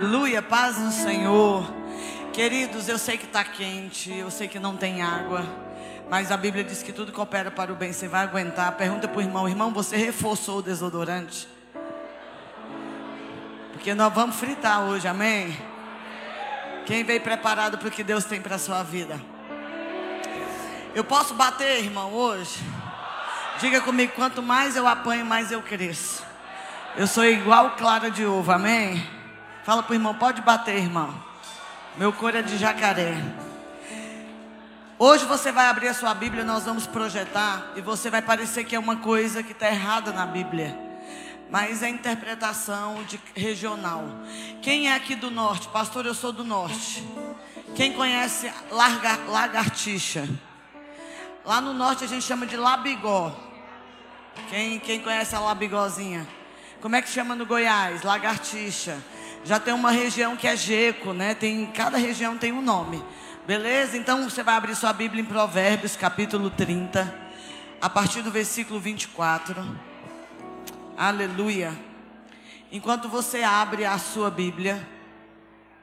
Aleluia, paz do Senhor. Queridos, eu sei que está quente, eu sei que não tem água, mas a Bíblia diz que tudo coopera para o bem. Você vai aguentar. Pergunta para o irmão: irmão, você reforçou o desodorante? Porque nós vamos fritar hoje, amém? Quem veio preparado para o que Deus tem para a sua vida? Eu posso bater, irmão, hoje? Diga comigo: quanto mais eu apanho, mais eu cresço. Eu sou igual clara de ovo, amém? Fala para o irmão, pode bater, irmão. Meu cor é de jacaré. Hoje você vai abrir a sua Bíblia, nós vamos projetar e você vai parecer que é uma coisa que está errada na Bíblia. Mas é interpretação de regional. Quem é aqui do norte? Pastor, eu sou do norte. Quem conhece larga, lagartixa? Lá no norte a gente chama de labigó. Quem, quem conhece a labigozinha? Como é que chama no Goiás? Lagartixa já tem uma região que é Jeco, né? Tem, cada região tem um nome. Beleza? Então você vai abrir sua Bíblia em Provérbios, capítulo 30, a partir do versículo 24. Aleluia. Enquanto você abre a sua Bíblia,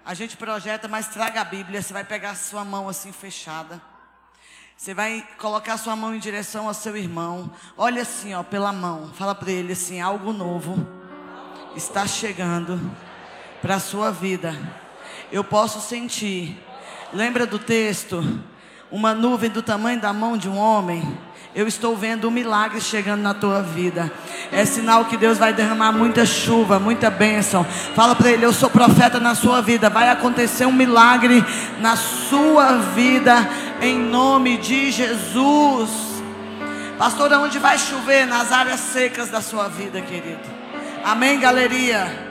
a gente projeta, mas traga a Bíblia. Você vai pegar a sua mão assim fechada. Você vai colocar a sua mão em direção ao seu irmão. Olha assim, ó, pela mão. Fala para ele assim: algo novo está chegando para a sua vida. Eu posso sentir. Lembra do texto? Uma nuvem do tamanho da mão de um homem. Eu estou vendo um milagre chegando na tua vida. É sinal que Deus vai derramar muita chuva, muita bênção. Fala para ele: Eu sou profeta na sua vida. Vai acontecer um milagre na sua vida, em nome de Jesus. Pastor, onde vai chover? Nas áreas secas da sua vida, querido. Amém, galeria?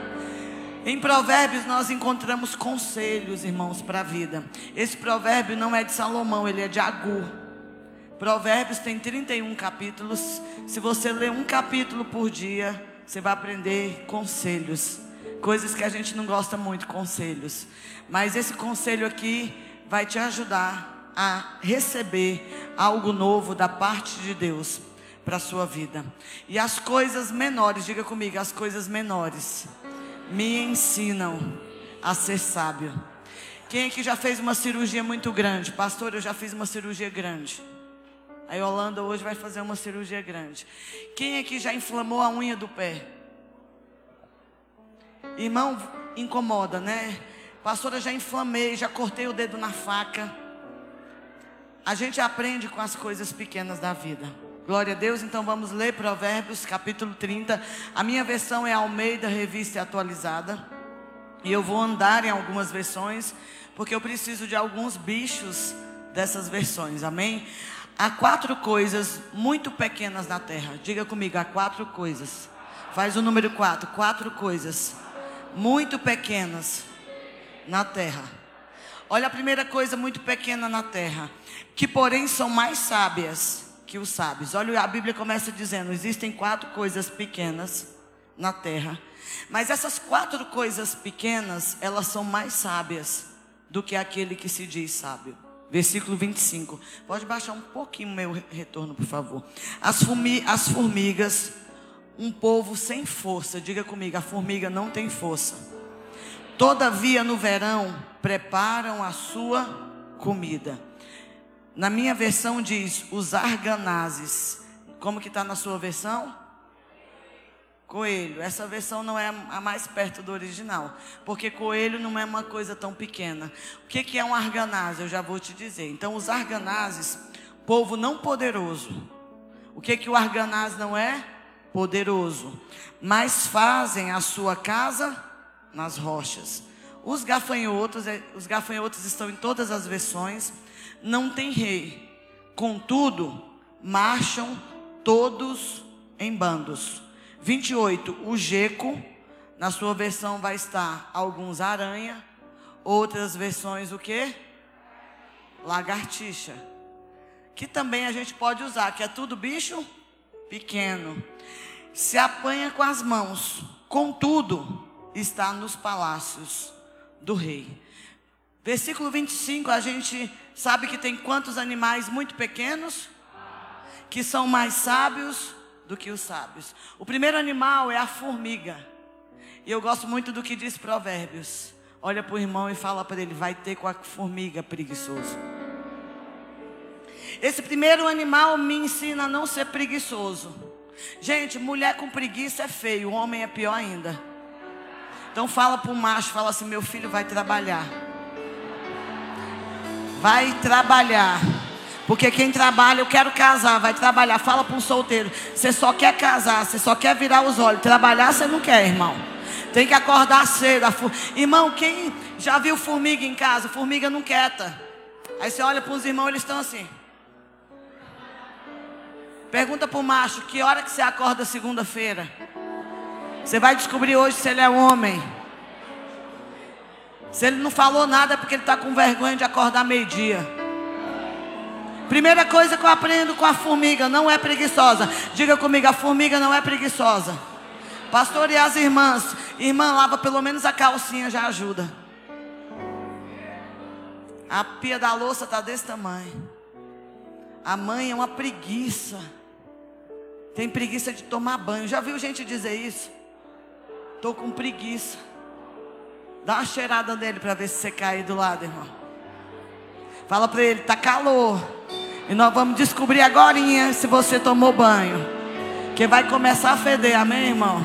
Em Provérbios nós encontramos conselhos, irmãos, para a vida. Esse provérbio não é de Salomão, ele é de Agur. Provérbios tem 31 capítulos. Se você ler um capítulo por dia, você vai aprender conselhos. Coisas que a gente não gosta muito, conselhos. Mas esse conselho aqui vai te ajudar a receber algo novo da parte de Deus para a sua vida. E as coisas menores, diga comigo, as coisas menores me ensinam a ser sábio. Quem aqui já fez uma cirurgia muito grande? Pastor, eu já fiz uma cirurgia grande. A Yolanda hoje vai fazer uma cirurgia grande. Quem aqui já inflamou a unha do pé? Irmão, incomoda, né? Pastora, já inflamei, já cortei o dedo na faca. A gente aprende com as coisas pequenas da vida. Glória a Deus, então vamos ler Provérbios capítulo 30. A minha versão é Almeida Revista Atualizada. E eu vou andar em algumas versões, porque eu preciso de alguns bichos dessas versões, amém? Há quatro coisas muito pequenas na terra. Diga comigo, há quatro coisas. Faz o número quatro. Quatro coisas muito pequenas na terra. Olha a primeira coisa muito pequena na terra, que porém são mais sábias que sábios. Olha, a Bíblia começa dizendo: existem quatro coisas pequenas na terra. Mas essas quatro coisas pequenas, elas são mais sábias do que aquele que se diz sábio. Versículo 25. Pode baixar um pouquinho meu retorno, por favor. As, as formigas, um povo sem força. Diga comigo, a formiga não tem força. Todavia, no verão, preparam a sua comida. Na minha versão diz os arganazes. Como que está na sua versão? Coelho. Essa versão não é a mais perto do original. Porque coelho não é uma coisa tão pequena. O que, que é um arganaz? Eu já vou te dizer. Então, os arganazes, povo não poderoso. O que, que o arganaz não é? Poderoso. Mas fazem a sua casa nas rochas. Os gafanhotos, é, os gafanhotos estão em todas as versões não tem rei. Contudo, marcham todos em bandos. 28. O Geco, na sua versão vai estar alguns aranha, outras versões o que? Lagartixa. Que também a gente pode usar, que é tudo bicho pequeno. Se apanha com as mãos, contudo, está nos palácios do rei. Versículo 25, a gente sabe que tem quantos animais muito pequenos? Que são mais sábios do que os sábios. O primeiro animal é a formiga. E eu gosto muito do que diz Provérbios. Olha para o irmão e fala para ele: vai ter com a formiga preguiçoso. Esse primeiro animal me ensina a não ser preguiçoso. Gente, mulher com preguiça é feio, homem é pior ainda. Então fala para o macho, fala assim: meu filho vai trabalhar. Vai trabalhar. Porque quem trabalha, eu quero casar, vai trabalhar. Fala para um solteiro: você só quer casar, você só quer virar os olhos. Trabalhar você não quer, irmão. Tem que acordar cedo. Irmão, quem já viu formiga em casa? Formiga não quieta. Aí você olha para os irmãos, eles estão assim. Pergunta para o macho: que hora que você acorda segunda-feira? Você vai descobrir hoje se ele é homem. Se ele não falou nada é porque ele está com vergonha de acordar meio-dia. Primeira coisa que eu aprendo com a formiga, não é preguiçosa. Diga comigo, a formiga não é preguiçosa. Pastor e as irmãs, irmã lava pelo menos a calcinha já ajuda. A pia da louça está desse tamanho. A mãe é uma preguiça. Tem preguiça de tomar banho. Já viu gente dizer isso? Estou com preguiça. Dá uma cheirada nele para ver se você cai do lado, irmão. Fala para ele, tá calor. E nós vamos descobrir agora se você tomou banho. Que vai começar a feder, amém, irmão?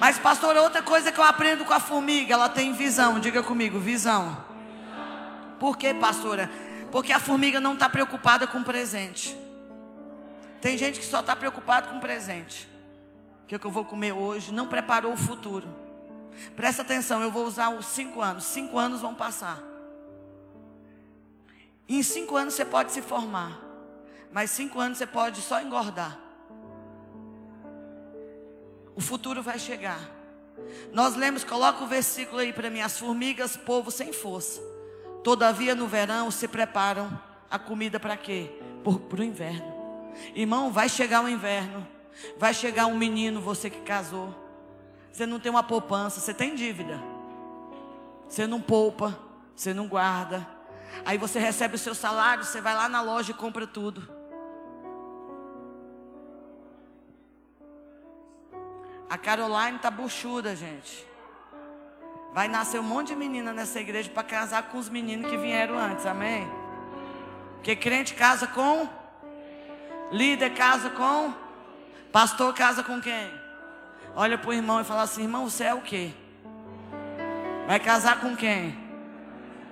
Mas, pastor, outra coisa que eu aprendo com a formiga, ela tem visão. Diga comigo, visão. Por quê, pastora? Porque a formiga não está preocupada com o presente. Tem gente que só está preocupada com o presente. O que, é que eu vou comer hoje? Não preparou o futuro. Presta atenção, eu vou usar os cinco anos. Cinco anos vão passar. E em cinco anos você pode se formar. Mas cinco anos você pode só engordar. O futuro vai chegar. Nós lemos, coloca o versículo aí para mim. As formigas, povo sem força. Todavia no verão se preparam a comida para quê? Para o inverno. Irmão, vai chegar o inverno. Vai chegar um menino, você que casou. Você não tem uma poupança, você tem dívida. Você não poupa, você não guarda. Aí você recebe o seu salário, você vai lá na loja e compra tudo. A Caroline tá buchuda, gente. Vai nascer um monte de menina nessa igreja para casar com os meninos que vieram antes, amém? Porque crente casa com, líder casa com, pastor casa com quem? Olha para o irmão e fala assim: irmão, você é o quê? Vai casar com quem?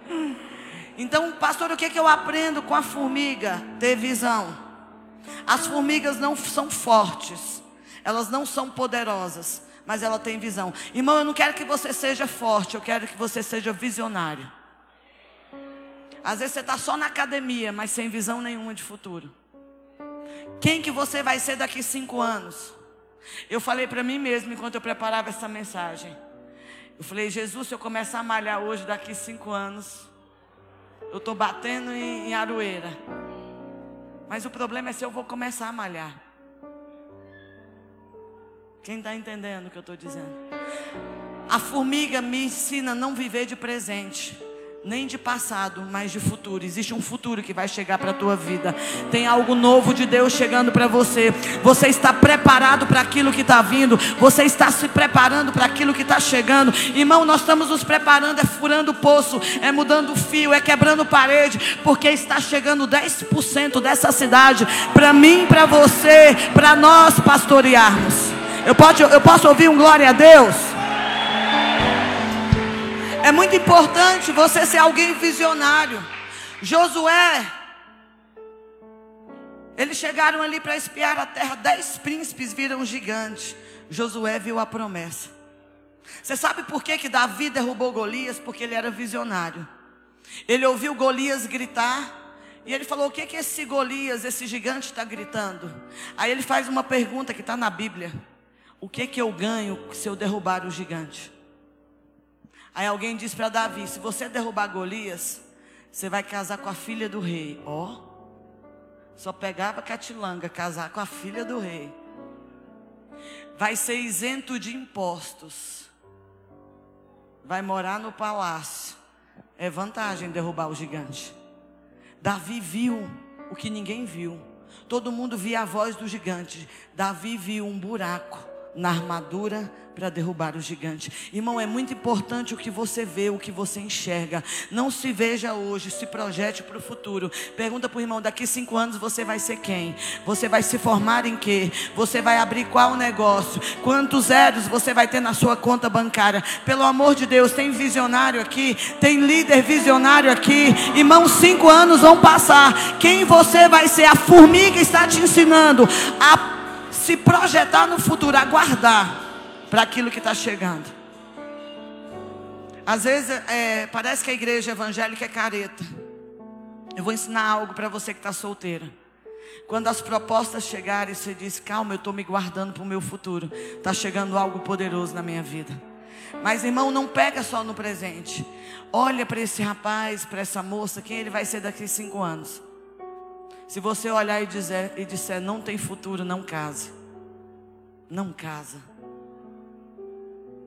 Então, pastor, o que, é que eu aprendo com a formiga? Ter visão. As formigas não são fortes, elas não são poderosas, mas ela tem visão. Irmão, eu não quero que você seja forte, eu quero que você seja visionário. Às vezes você está só na academia, mas sem visão nenhuma de futuro. Quem que você vai ser daqui cinco anos? Eu falei para mim mesmo enquanto eu preparava essa mensagem. Eu falei, Jesus, se eu começar a malhar hoje, daqui cinco anos, eu estou batendo em, em aroeira. Mas o problema é se eu vou começar a malhar. Quem está entendendo o que eu estou dizendo? A formiga me ensina a não viver de presente nem de passado, mas de futuro. Existe um futuro que vai chegar para a tua vida. Tem algo novo de Deus chegando para você. Você está preparado para aquilo que está vindo. Você está se preparando para aquilo que está chegando. Irmão, nós estamos nos preparando. É furando o poço, é mudando o fio, é quebrando parede, porque está chegando 10% dessa cidade para mim, para você, para nós pastorearmos. Eu eu posso ouvir um glória a Deus? É muito importante você ser alguém visionário. Josué, eles chegaram ali para espiar a terra. Dez príncipes viram um gigante. Josué viu a promessa. Você sabe por que, que Davi derrubou Golias? Porque ele era visionário. Ele ouviu Golias gritar. E ele falou: O que, que esse Golias, esse gigante, está gritando? Aí ele faz uma pergunta que está na Bíblia: O que, que eu ganho se eu derrubar o gigante? Aí alguém disse para Davi: se você derrubar Golias, você vai casar com a filha do rei. Ó, oh, só pegava catilanga, casar com a filha do rei. Vai ser isento de impostos. Vai morar no palácio. É vantagem derrubar o gigante. Davi viu o que ninguém viu. Todo mundo via a voz do gigante. Davi viu um buraco na armadura para derrubar o gigante. Irmão, é muito importante o que você vê, o que você enxerga. Não se veja hoje, se projete para o futuro. Pergunta para o irmão: daqui cinco anos você vai ser quem? Você vai se formar em quê? Você vai abrir qual negócio? Quantos zeros você vai ter na sua conta bancária? Pelo amor de Deus, tem visionário aqui, tem líder visionário aqui. Irmão, cinco anos vão passar. Quem você vai ser? A formiga está te ensinando a se projetar no futuro, aguardar para aquilo que está chegando. Às vezes é, parece que a igreja evangélica é careta. Eu vou ensinar algo para você que está solteira. Quando as propostas chegarem, você diz: Calma, eu estou me guardando para o meu futuro. Está chegando algo poderoso na minha vida. Mas irmão, não pega só no presente. Olha para esse rapaz, para essa moça, quem ele vai ser daqui a cinco anos. Se você olhar e, dizer, e disser não tem futuro, não case. Não casa.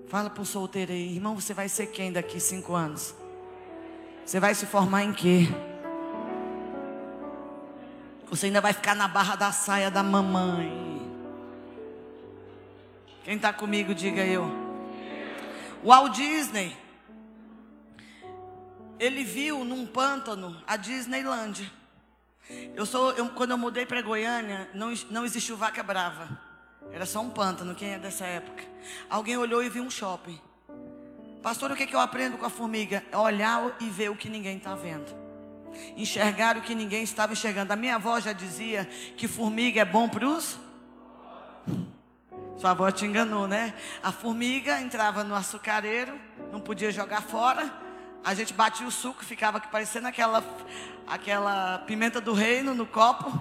Fala para o solteiro aí, irmão, você vai ser quem daqui cinco anos? Você vai se formar em quê? Você ainda vai ficar na barra da saia da mamãe. Quem está comigo, diga eu. O Walt Disney, ele viu num pântano a Disneylandia. Eu sou, eu, quando eu mudei para Goiânia, não, não existiu vaca brava. Era só um pântano, quem é dessa época? Alguém olhou e viu um shopping. Pastor, o que, que eu aprendo com a formiga? É olhar e ver o que ninguém está vendo. Enxergar o que ninguém estava enxergando. A minha avó já dizia que formiga é bom para os. Sua avó te enganou, né? A formiga entrava no açucareiro, não podia jogar fora. A gente batia o suco, ficava parecendo aquela, aquela pimenta do reino no copo.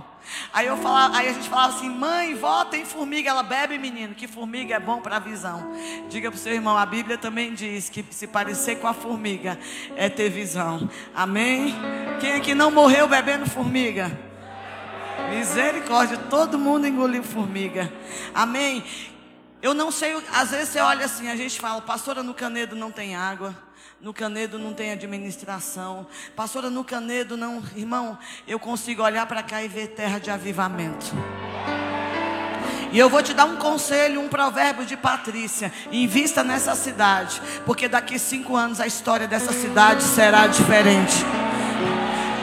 Aí, eu falava, aí a gente falava assim: mãe, vó, tem formiga. Ela bebe, menino, que formiga é bom para a visão. Diga para o seu irmão: a Bíblia também diz que se parecer com a formiga é ter visão. Amém? Quem aqui não morreu bebendo formiga? Misericórdia, todo mundo engoliu formiga. Amém? Eu não sei, às vezes você olha assim, a gente fala, pastora, no canedo não tem água. No Canedo não tem administração. Pastora, no Canedo não. Irmão, eu consigo olhar para cá e ver terra de avivamento. E eu vou te dar um conselho, um provérbio de Patrícia. Invista nessa cidade. Porque daqui cinco anos a história dessa cidade será diferente.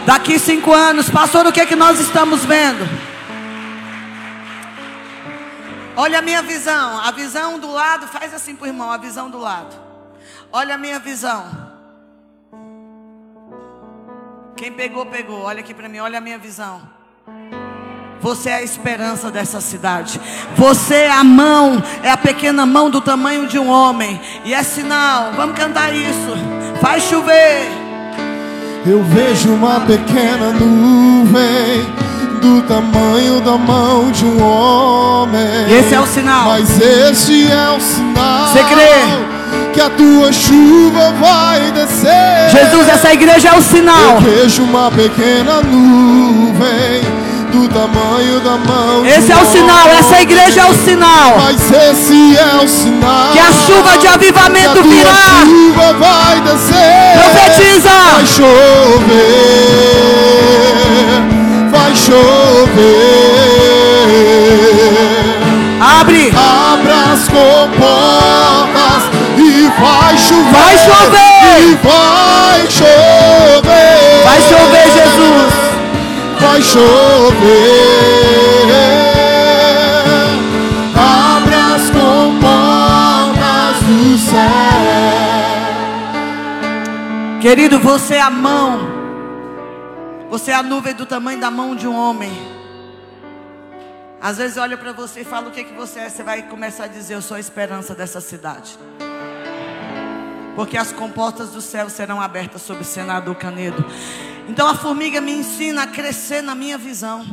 Daqui cinco anos, pastor, o que, é que nós estamos vendo? Olha a minha visão. A visão do lado, faz assim para o irmão, a visão do lado. Olha a minha visão. Quem pegou, pegou. Olha aqui para mim, olha a minha visão. Você é a esperança dessa cidade. Você é a mão, é a pequena mão do tamanho de um homem. E é sinal. Vamos cantar isso. Faz chover. Eu vejo uma pequena nuvem do tamanho da mão de um homem. Esse é o sinal. Mas esse é o sinal. Você crê? Que a tua chuva vai descer. Jesus, essa igreja é o sinal. Eu vejo uma pequena nuvem do tamanho da mão. Esse é o sinal, essa igreja é o sinal. Mas esse é o sinal que a chuva de avivamento que a virá. chuva vai descer. Profetiza. Vai chover. Vai chover. Abre. Abra as comportas vai chover. Vai chover. Vai chover. Vai chover, Jesus. Vai chover. Abre as comportas do céu. Querido, você é a mão. Você é a nuvem do tamanho da mão de um homem. Às vezes olha para você e fala o que, que você é. Você vai começar a dizer: Eu sou a esperança dessa cidade porque as comportas do céu serão abertas sobre o senador Canedo. Então a formiga me ensina a crescer na minha visão.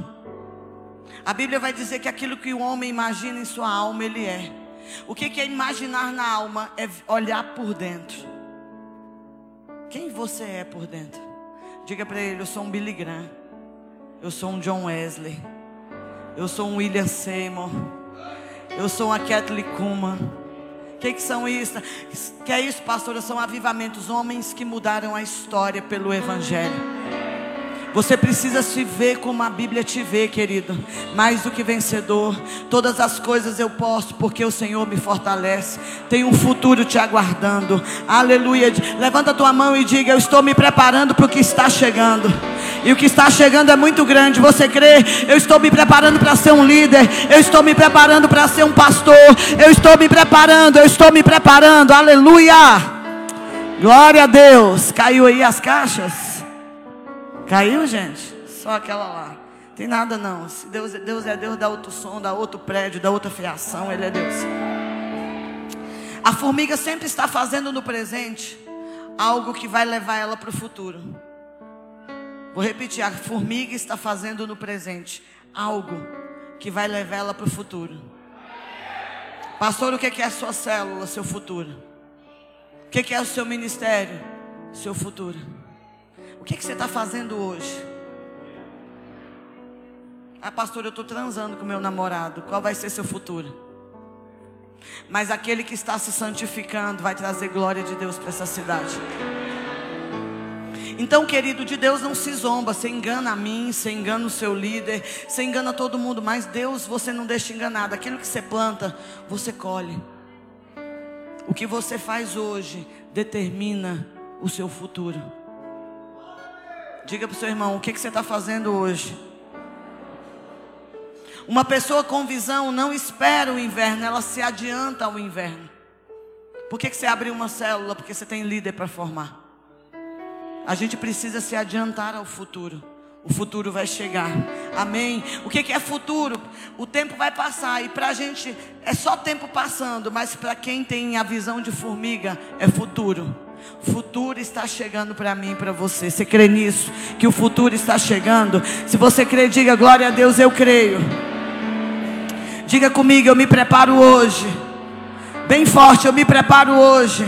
A Bíblia vai dizer que aquilo que o homem imagina em sua alma, ele é. O que é imaginar na alma? É olhar por dentro. Quem você é por dentro? Diga para ele: eu sou um Billy Graham. Eu sou um John Wesley. Eu sou um William Seymour. Eu sou uma Kathleen Kuhlman. Que, que são isso? Que é isso, pastora? São avivamentos, homens que mudaram a história pelo Evangelho. Você precisa se ver como a Bíblia te vê, querido. Mais do que vencedor. Todas as coisas eu posso porque o Senhor me fortalece. Tem um futuro te aguardando. Aleluia. Levanta tua mão e diga: Eu estou me preparando para o que está chegando. E o que está chegando é muito grande. Você crê? Eu estou me preparando para ser um líder. Eu estou me preparando para ser um pastor. Eu estou me preparando. Eu estou me preparando. Aleluia. Glória a Deus. Caiu aí as caixas? Caiu, gente? Só aquela lá. Tem nada não. Se Deus, Deus é Deus, dá outro som, dá outro prédio, dá outra fiação. Ele é Deus. A formiga sempre está fazendo no presente algo que vai levar ela para o futuro. Vou repetir: a formiga está fazendo no presente algo que vai levar ela para o futuro. Pastor, o que é a sua célula, seu futuro? O que, é o seu ministério? Seu futuro. O que, que você está fazendo hoje? Ah, pastor, eu estou transando com meu namorado. Qual vai ser seu futuro? Mas aquele que está se santificando vai trazer glória de Deus para essa cidade. Então, querido, de Deus não se zomba. Você engana a mim, você engana o seu líder, você engana todo mundo. Mas Deus você não deixa enganado. Aquilo que você planta, você colhe. O que você faz hoje determina o seu futuro. Diga para o seu irmão: o que, que você está fazendo hoje? Uma pessoa com visão não espera o inverno, ela se adianta ao inverno. Por que, que você abre uma célula? Porque você tem líder para formar. A gente precisa se adiantar ao futuro. O futuro vai chegar. Amém. O que, é futuro? O tempo vai passar e para a gente é só tempo passando, mas para quem tem a visão de formiga é futuro. Futuro está chegando para mim e para você. Você crê nisso? Que o futuro está chegando? Se você crê, diga glória a Deus, eu creio. Diga comigo, eu me preparo hoje. Bem forte, eu me preparo hoje.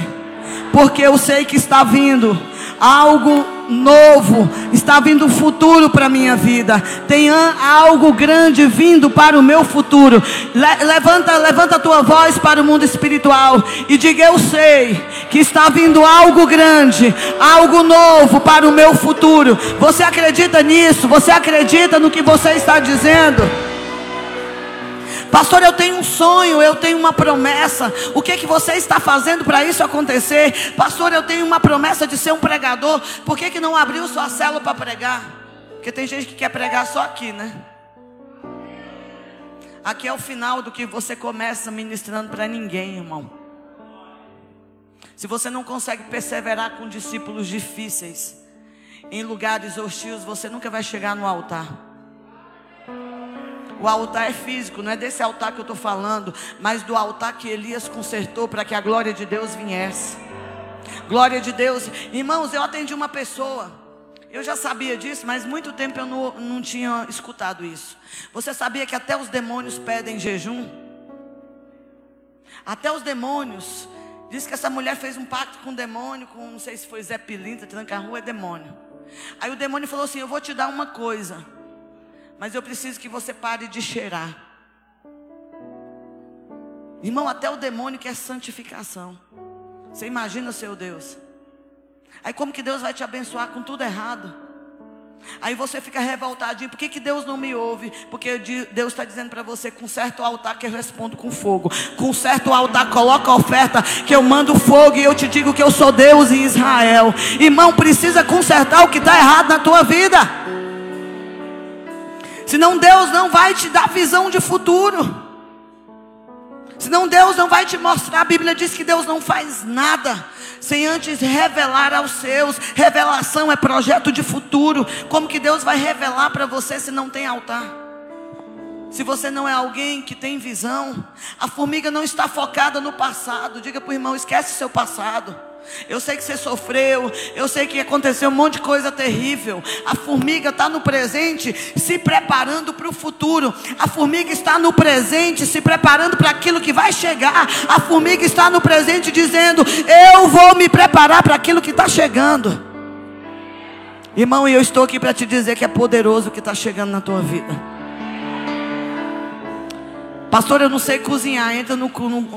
Porque eu sei que está vindo algo novo, está vindo futuro para a minha vida. Tem algo grande vindo para o meu futuro. Le levanta, levanta a tua voz para o mundo espiritual e diga: Eu sei que está vindo algo grande, algo novo para o meu futuro. Você acredita nisso? Você acredita no que você está dizendo? Pastor, eu tenho um sonho, eu tenho uma promessa. O que é que você está fazendo para isso acontecer? Pastor, eu tenho uma promessa de ser um pregador. Por que, que não abriu sua célula para pregar? Porque tem gente que quer pregar só aqui, né? Aqui é o final do que você começa ministrando para ninguém, irmão. Se você não consegue perseverar com discípulos difíceis, em lugares hostis, você nunca vai chegar no altar. O altar é físico, não é desse altar que eu estou falando, mas do altar que Elias consertou para que a glória de Deus viesse. Glória de Deus. Irmãos, eu atendi uma pessoa. Eu já sabia disso, mas muito tempo eu não, não tinha escutado isso. Você sabia que até os demônios pedem jejum? Até os demônios. Diz que essa mulher fez um pacto com o demônio, com não sei se foi Zé Pilinta, tranca-rua, é demônio. Aí o demônio falou assim: Eu vou te dar uma coisa. Mas eu preciso que você pare de cheirar. Irmão, até o demônio quer santificação. Você imagina o seu Deus. Aí como que Deus vai te abençoar com tudo errado? Aí você fica revoltadinho. Por que, que Deus não me ouve? Porque Deus está dizendo para você: com certo altar que eu respondo com fogo. Com certo altar, coloca a oferta que eu mando fogo e eu te digo que eu sou Deus em Israel. Irmão, precisa consertar o que está errado na tua vida. Senão Deus não vai te dar visão de futuro. Senão Deus não vai te mostrar. A Bíblia diz que Deus não faz nada sem antes revelar aos seus. Revelação é projeto de futuro. Como que Deus vai revelar para você se não tem altar? Se você não é alguém que tem visão, a formiga não está focada no passado. Diga para o irmão: esquece seu passado. Eu sei que você sofreu, eu sei que aconteceu um monte de coisa terrível. A formiga está no presente, se preparando para o futuro. A formiga está no presente, se preparando para aquilo que vai chegar. A formiga está no presente, dizendo: Eu vou me preparar para aquilo que está chegando. Irmão, e eu estou aqui para te dizer que é poderoso o que está chegando na tua vida. Pastor, eu não sei cozinhar, entra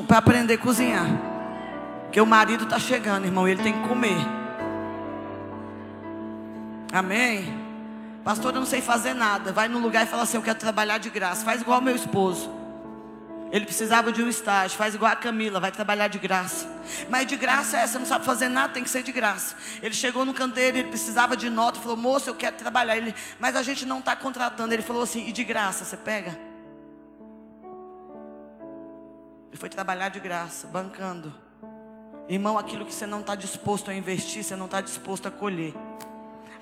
para aprender a cozinhar. Porque o marido está chegando, irmão, ele tem que comer. Amém? Pastor, eu não sei fazer nada. Vai num lugar e fala assim: Eu quero trabalhar de graça. Faz igual meu esposo. Ele precisava de um estágio. Faz igual a Camila, vai trabalhar de graça. Mas de graça é, você não sabe fazer nada, tem que ser de graça. Ele chegou no canteiro, ele precisava de nota, falou: Moço, eu quero trabalhar. Ele, mas a gente não está contratando. Ele falou assim: E de graça, você pega? Ele foi trabalhar de graça, bancando. Irmão, aquilo que você não está disposto a investir, você não está disposto a colher.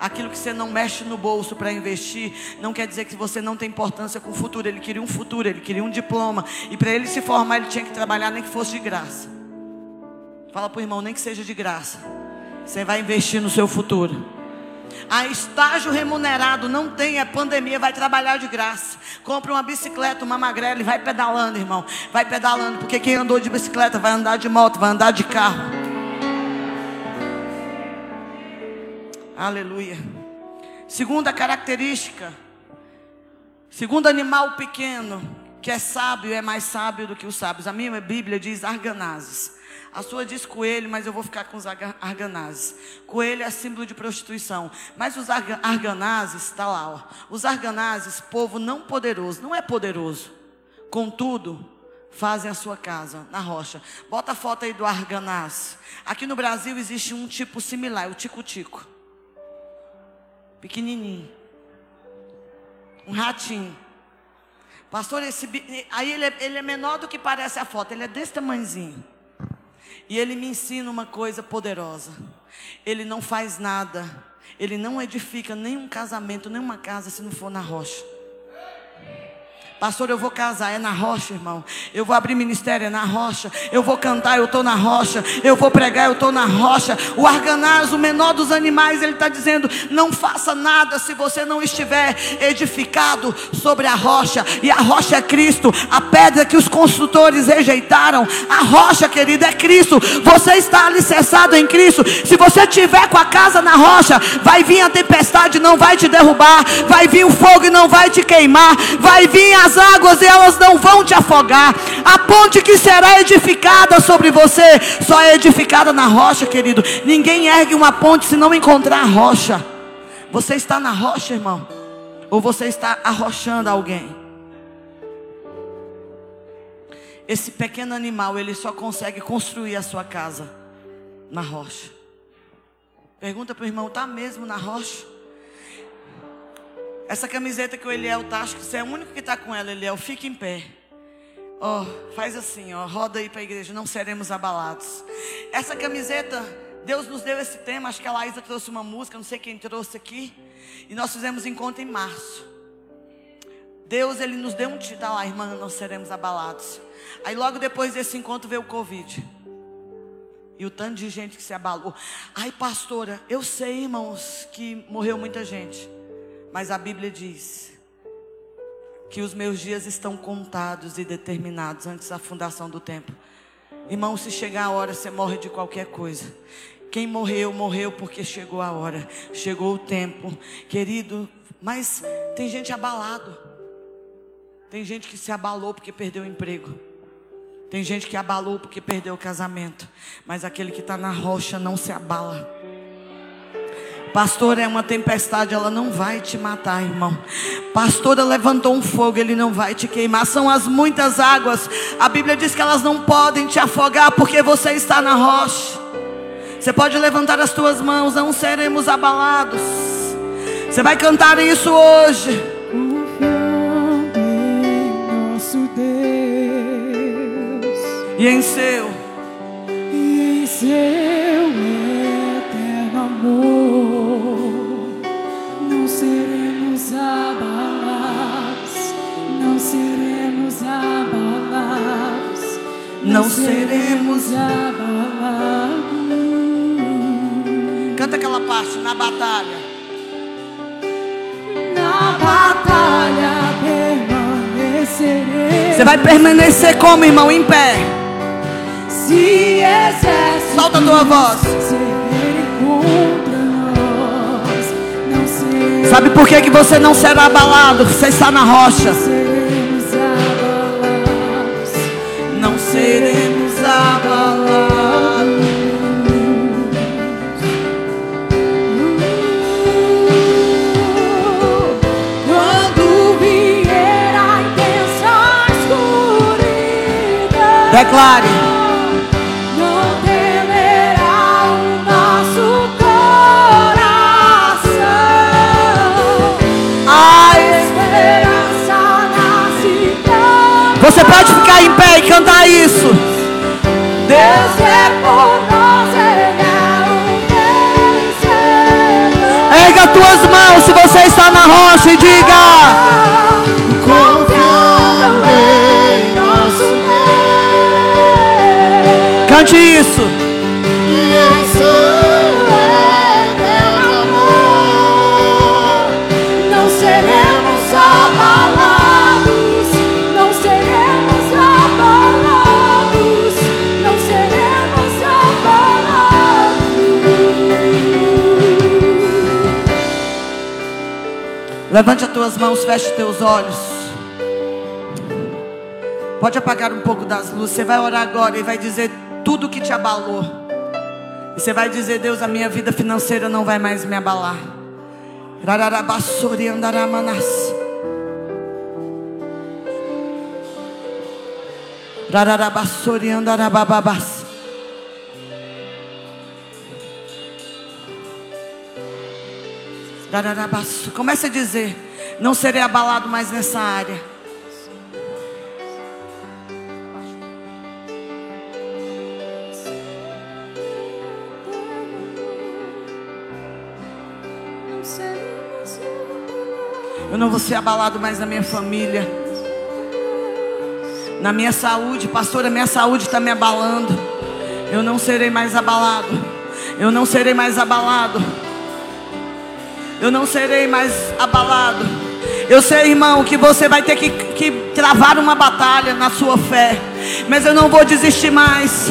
Aquilo que você não mexe no bolso para investir, não quer dizer que você não tem importância com o futuro. Ele queria um futuro, ele queria um diploma. E para ele se formar, ele tinha que trabalhar, nem que fosse de graça. Fala para o irmão, nem que seja de graça. Você vai investir no seu futuro. A estágio remunerado não tem, é pandemia, vai trabalhar de graça. Compra uma bicicleta, uma magrela e vai pedalando, irmão. Vai pedalando, porque quem andou de bicicleta vai andar de moto, vai andar de carro. Aleluia. Segunda característica. Segundo animal pequeno, que é sábio, é mais sábio do que os sábios. A minha Bíblia diz arganazes. A sua diz coelho, mas eu vou ficar com os arganazes. Coelho é símbolo de prostituição. Mas os arganazes, está lá, ó. Os arganazes, povo não poderoso, não é poderoso. Contudo, fazem a sua casa na rocha. Bota a foto aí do arganaz. Aqui no Brasil existe um tipo similar, o tico-tico pequenininho. Um ratinho. Pastor, esse, aí ele é, ele é menor do que parece a foto, ele é desse tamanhozinho. E ele me ensina uma coisa poderosa. Ele não faz nada, ele não edifica nenhum casamento, nenhuma casa se não for na rocha. Pastor, eu vou casar, é na rocha, irmão. Eu vou abrir ministério, é na rocha. Eu vou cantar, eu estou na rocha. Eu vou pregar, eu estou na rocha. O arganaz, o menor dos animais, ele está dizendo: não faça nada se você não estiver edificado sobre a rocha. E a rocha é Cristo, a pedra que os construtores rejeitaram. A rocha, querida, é Cristo. Você está alicerçado em Cristo. Se você tiver com a casa na rocha, vai vir a tempestade, não vai te derrubar. Vai vir o fogo e não vai te queimar. Vai vir a as águas e elas não vão te afogar. A ponte que será edificada sobre você só é edificada na rocha, querido. Ninguém ergue uma ponte se não encontrar a rocha. Você está na rocha, irmão? Ou você está arrochando alguém? Esse pequeno animal, ele só consegue construir a sua casa na rocha. Pergunta para o irmão, está mesmo na rocha? Essa camiseta que o Eliel tá, acho que você é o único que está com ela, Eliel. Fica em pé. Ó, oh, faz assim, ó, roda aí para a igreja, não seremos abalados. Essa camiseta, Deus nos deu esse tema, acho que a Laísa trouxe uma música, não sei quem trouxe aqui. E nós fizemos encontro em março. Deus, ele nos deu um título, tá lá, irmã, não seremos abalados. Aí logo depois desse encontro veio o Covid. E o tanto de gente que se abalou. Ai, pastora, eu sei, irmãos, que morreu muita gente. Mas a Bíblia diz que os meus dias estão contados e determinados antes da fundação do tempo. Irmão, se chegar a hora, você morre de qualquer coisa. Quem morreu, morreu porque chegou a hora, chegou o tempo, querido. Mas tem gente abalado. Tem gente que se abalou porque perdeu o emprego. Tem gente que abalou porque perdeu o casamento. Mas aquele que está na rocha não se abala. Pastor, é uma tempestade, ela não vai te matar, irmão. Pastora levantou um fogo, ele não vai te queimar. São as muitas águas. A Bíblia diz que elas não podem te afogar porque você está na rocha. Você pode levantar as tuas mãos, não seremos abalados. Você vai cantar isso hoje. E em seu, e em seu não seremos abalados. Canta aquela parte na batalha. Na batalha permanecerei. Você vai permanecer como, irmão, em pé. Se exército Solta a tua voz. Sabe por que, que você não será abalado? Você está na rocha. Declare. Não temerá o nosso coração. A esperança nasce. Você pode ficar em pé e cantar isso. Erga tuas mãos se você está na rocha e diga: Confiando em nosso Deus Cante isso. Levante as tuas mãos, feche teus olhos. Pode apagar um pouco das luzes. Você vai orar agora e vai dizer tudo que te abalou. E você vai dizer: Deus, a minha vida financeira não vai mais me abalar. Rararabassori andaramanas. Comece a dizer: Não serei abalado mais nessa área. Eu não vou ser abalado mais na minha família. Na minha saúde, pastor, a minha saúde está me abalando. Eu não serei mais abalado. Eu não serei mais abalado. Eu não serei mais abalado. Eu sei, irmão, que você vai ter que, que travar uma batalha na sua fé. Mas eu não vou desistir mais.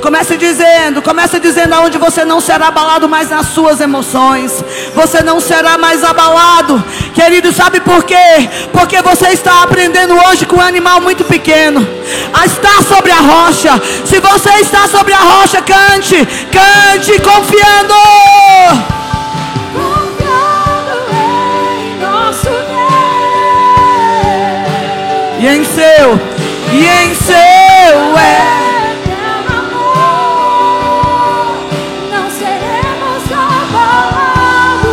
Comece dizendo, comece dizendo aonde você não será abalado mais nas suas emoções. Você não será mais abalado. Querido, sabe por quê? Porque você está aprendendo hoje com um animal muito pequeno a estar sobre a rocha. Se você está sobre a rocha, cante, cante confiando. Confiando nosso Deus. E em seu, e em seu é. Eterno amor, não seremos abalados,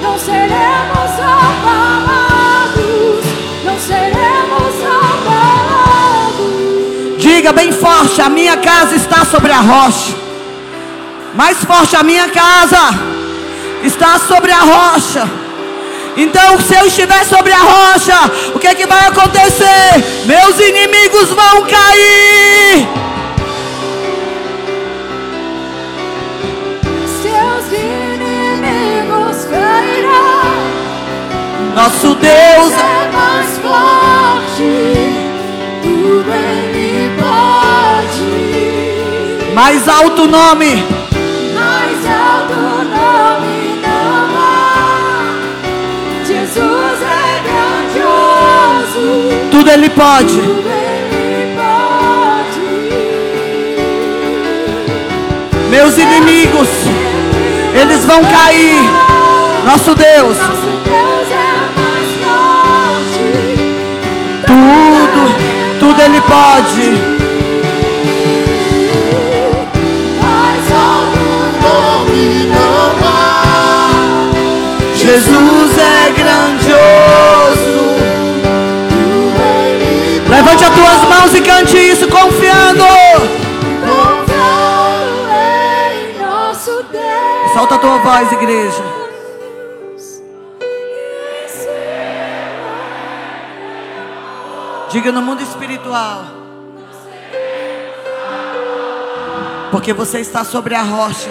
não seremos abalados, não seremos abalados. Diga bem forte: a minha casa está sobre a rocha. Mais forte: a minha casa está sobre a rocha. Então, se eu estiver sobre a rocha, o que, é que vai acontecer? Meus inimigos vão cair. Seus inimigos cairão. Nosso Deus é mais forte, tudo ele pode. mais alto nome. Tudo Ele pode. Meus inimigos, eles vão cair. Nosso Deus, tudo, tudo Ele pode. Jesus é grandioso. Tuas mãos e cante isso confiando. Solta a tua voz, igreja. Diga no mundo espiritual. Porque você está sobre a rocha.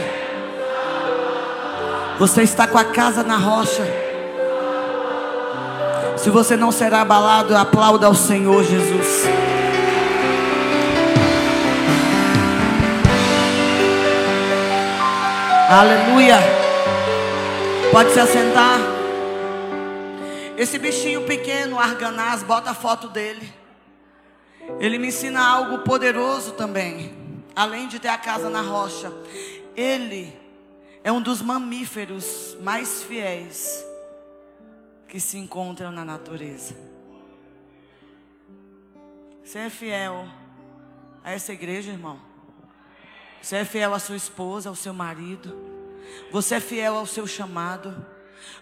Você está com a casa na rocha. Se você não será abalado, aplauda ao Senhor Jesus. Aleluia. Pode se assentar. Esse bichinho pequeno, Arganaz, bota a foto dele. Ele me ensina algo poderoso também. Além de ter a casa na rocha, ele é um dos mamíferos mais fiéis que se encontram na natureza. Você é fiel a essa igreja, irmão. Você é fiel à sua esposa, ao seu marido. Você é fiel ao seu chamado.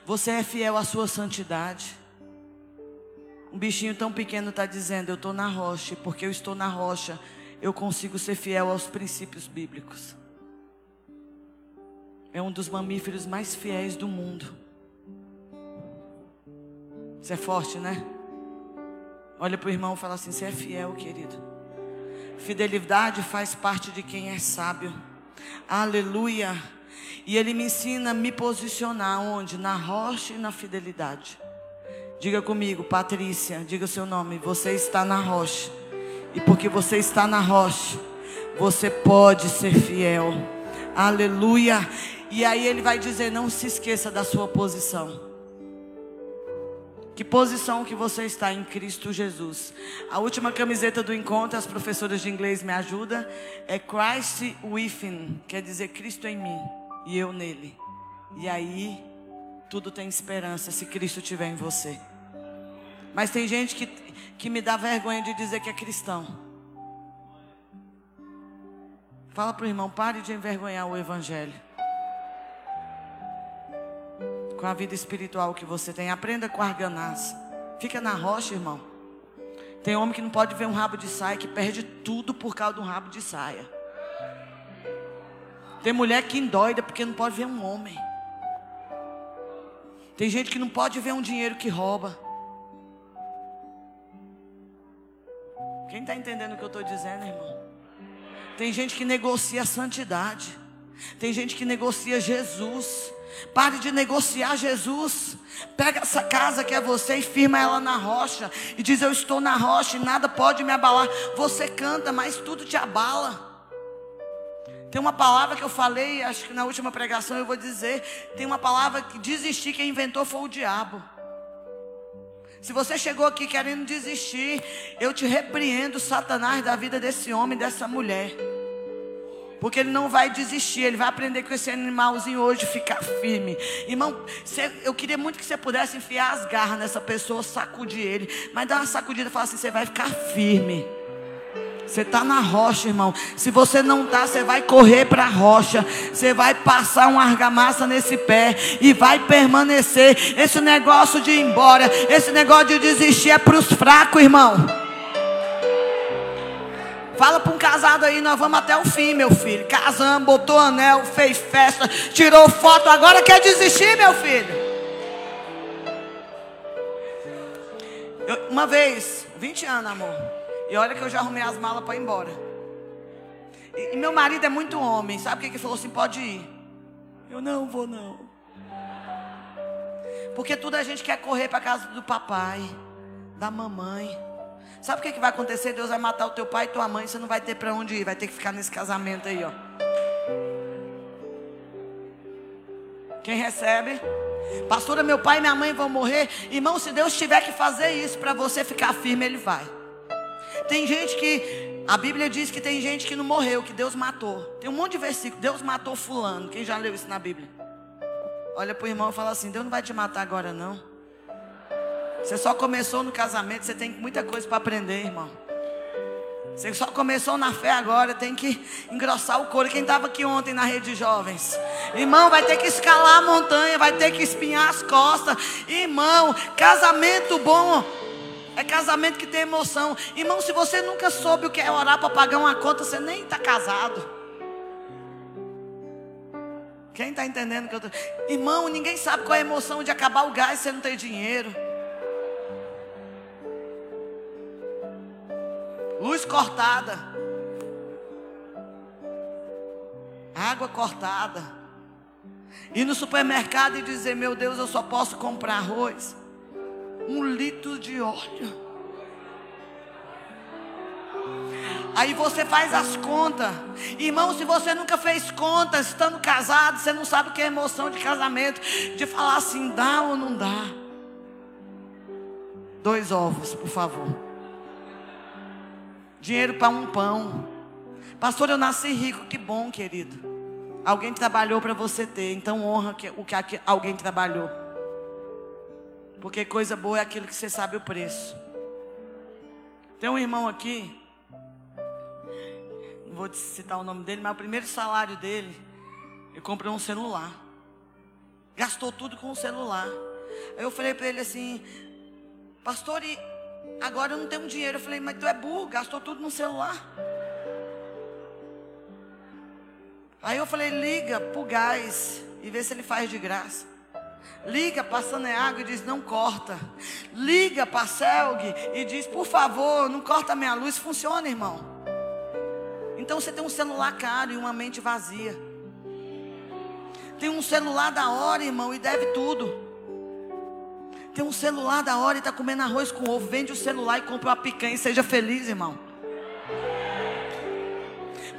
Você é fiel à sua santidade. Um bichinho tão pequeno está dizendo: Eu estou na rocha, porque eu estou na rocha, eu consigo ser fiel aos princípios bíblicos. É um dos mamíferos mais fiéis do mundo. Você é forte, né? Olha para o irmão e fala assim: Você é fiel, querido. Fidelidade faz parte de quem é sábio. Aleluia. E ele me ensina a me posicionar onde? Na rocha e na fidelidade. Diga comigo, Patrícia, diga o seu nome. Você está na rocha. E porque você está na rocha, você pode ser fiel. Aleluia. E aí ele vai dizer: não se esqueça da sua posição. Que posição que você está em Cristo Jesus? A última camiseta do encontro, as professoras de inglês me ajudam, é Christ within, quer dizer Cristo em mim e eu nele. E aí tudo tem esperança se Cristo estiver em você. Mas tem gente que, que me dá vergonha de dizer que é cristão. Fala para o irmão, pare de envergonhar o Evangelho. Com a vida espiritual que você tem, aprenda com arganaz. Fica na rocha, irmão. Tem homem que não pode ver um rabo de saia, que perde tudo por causa de um rabo de saia. Tem mulher que endoida porque não pode ver um homem. Tem gente que não pode ver um dinheiro que rouba. Quem está entendendo o que eu estou dizendo, irmão? Tem gente que negocia a santidade. Tem gente que negocia Jesus. Pare de negociar Jesus. Pega essa casa que é você e firma ela na rocha. E diz: Eu estou na rocha e nada pode me abalar. Você canta, mas tudo te abala. Tem uma palavra que eu falei, acho que na última pregação eu vou dizer. Tem uma palavra que desistir, quem inventou foi o diabo. Se você chegou aqui querendo desistir, eu te repreendo, Satanás, da vida desse homem, dessa mulher. Porque ele não vai desistir, ele vai aprender com esse animalzinho hoje, ficar firme. Irmão, eu queria muito que você pudesse enfiar as garras nessa pessoa, sacudir ele. Mas dá uma sacudida e fala assim: você vai ficar firme. Você está na rocha, irmão. Se você não está, você vai correr para a rocha. Você vai passar uma argamassa nesse pé e vai permanecer. Esse negócio de ir embora, esse negócio de desistir é para os fracos, irmão. Fala para um casado aí, nós vamos até o fim, meu filho. Casamos, botou anel, fez festa, tirou foto, agora quer desistir, meu filho. Eu, uma vez, 20 anos, amor. E olha que eu já arrumei as malas para ir embora. E, e, meu marido é muito homem, sabe o que ele falou assim? Pode ir. Eu não vou não. Porque tudo a gente quer correr para casa do papai, da mamãe. Sabe o que, que vai acontecer? Deus vai matar o teu pai e tua mãe. Você não vai ter para onde ir. Vai ter que ficar nesse casamento aí, ó. Quem recebe? Pastora, meu pai e minha mãe vão morrer. Irmão, se Deus tiver que fazer isso para você ficar firme, Ele vai. Tem gente que. A Bíblia diz que tem gente que não morreu, que Deus matou. Tem um monte de versículo. Deus matou Fulano. Quem já leu isso na Bíblia? Olha para o irmão e fala assim: Deus não vai te matar agora, não. Você só começou no casamento, você tem muita coisa para aprender, irmão. Você só começou na fé agora, tem que engrossar o couro. Quem estava aqui ontem na rede de jovens? Irmão, vai ter que escalar a montanha, vai ter que espinhar as costas. Irmão, casamento bom é casamento que tem emoção. Irmão, se você nunca soube o que é orar para pagar uma conta, você nem está casado. Quem está entendendo que eu tô... Irmão, ninguém sabe qual é a emoção de acabar o gás e você não ter dinheiro. Luz cortada, água cortada, ir no supermercado e dizer: Meu Deus, eu só posso comprar arroz, um litro de óleo. Aí você faz as contas. Irmão, se você nunca fez contas, estando casado, você não sabe o que é emoção de casamento. De falar assim, dá ou não dá. Dois ovos, por favor dinheiro para um pão. Pastor, eu nasci rico, que bom, querido. Alguém trabalhou para você ter, então honra o que alguém trabalhou. Porque coisa boa é aquilo que você sabe o preço. Tem um irmão aqui não vou citar o nome dele, mas o primeiro salário dele, ele comprou um celular. Gastou tudo com o celular. Aí eu falei para ele assim, pastor, e agora eu não tenho dinheiro. Eu falei, mas tu é burro, gastou tudo no celular. Aí eu falei, liga pro gás e vê se ele faz de graça. Liga para Saneago e diz, não corta. Liga para Selg e diz, por favor, não corta minha luz. Funciona, irmão. Então você tem um celular caro e uma mente vazia. Tem um celular da hora, irmão, e deve tudo. Tem um celular da hora e está comendo arroz com ovo. Vende o celular e compra uma picanha e seja feliz, irmão.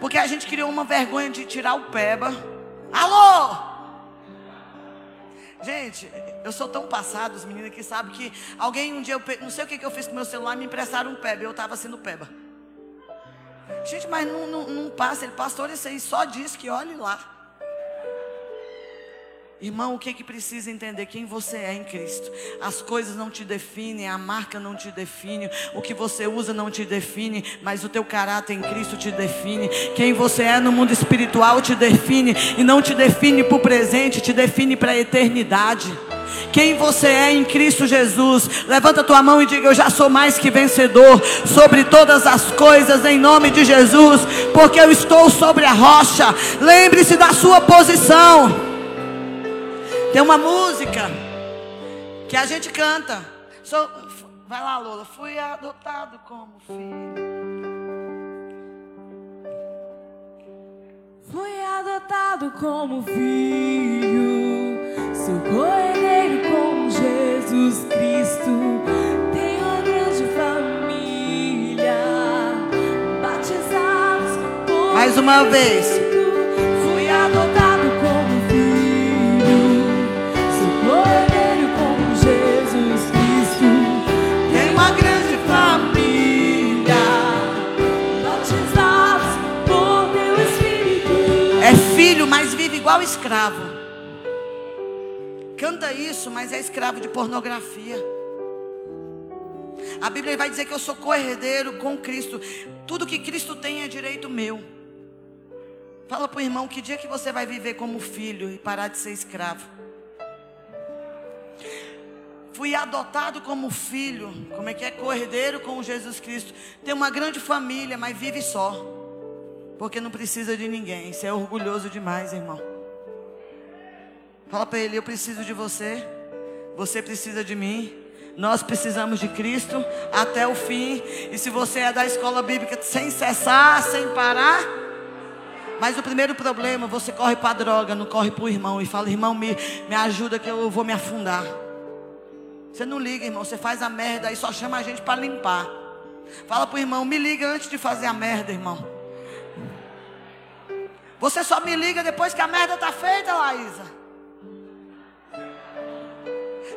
Porque a gente criou uma vergonha de tirar o peba. Alô! Gente, eu sou tão passado, os meninos que sabem que alguém um dia, eu, não sei o que, que eu fiz com meu celular, me emprestaram um peba. Eu estava sendo peba. Gente, mas não, não, não passa. Ele, pastor, isso aí só diz que olhe lá. Irmão, o que que precisa entender? Quem você é em Cristo. As coisas não te definem, a marca não te define, o que você usa não te define, mas o teu caráter em Cristo te define. Quem você é no mundo espiritual te define e não te define para o presente, te define para a eternidade. Quem você é em Cristo Jesus, levanta tua mão e diga: Eu já sou mais que vencedor sobre todas as coisas, em nome de Jesus, porque eu estou sobre a rocha. Lembre-se da sua posição. Tem uma música que a gente canta. Sou, vai lá, Lola. Fui adotado como filho. Fui adotado como filho. Sou coelheiro com Jesus Cristo. Tenho uma grande família. Batizados por Mais uma vez. Igual escravo. Canta isso, mas é escravo de pornografia. A Bíblia vai dizer que eu sou co-herdeiro com Cristo. Tudo que Cristo tem é direito meu. Fala para o irmão que dia que você vai viver como filho e parar de ser escravo. Fui adotado como filho, como é que é co-herdeiro com Jesus Cristo. Tem uma grande família, mas vive só. Porque não precisa de ninguém. Você é orgulhoso demais, irmão. Fala para ele: Eu preciso de você. Você precisa de mim. Nós precisamos de Cristo até o fim. E se você é da escola bíblica sem cessar, sem parar. Mas o primeiro problema, você corre para a droga, não corre para o irmão. E fala: Irmão, me, me ajuda que eu vou me afundar. Você não liga, irmão. Você faz a merda e só chama a gente para limpar. Fala para o irmão: Me liga antes de fazer a merda, irmão. Você só me liga depois que a merda está feita, Laísa.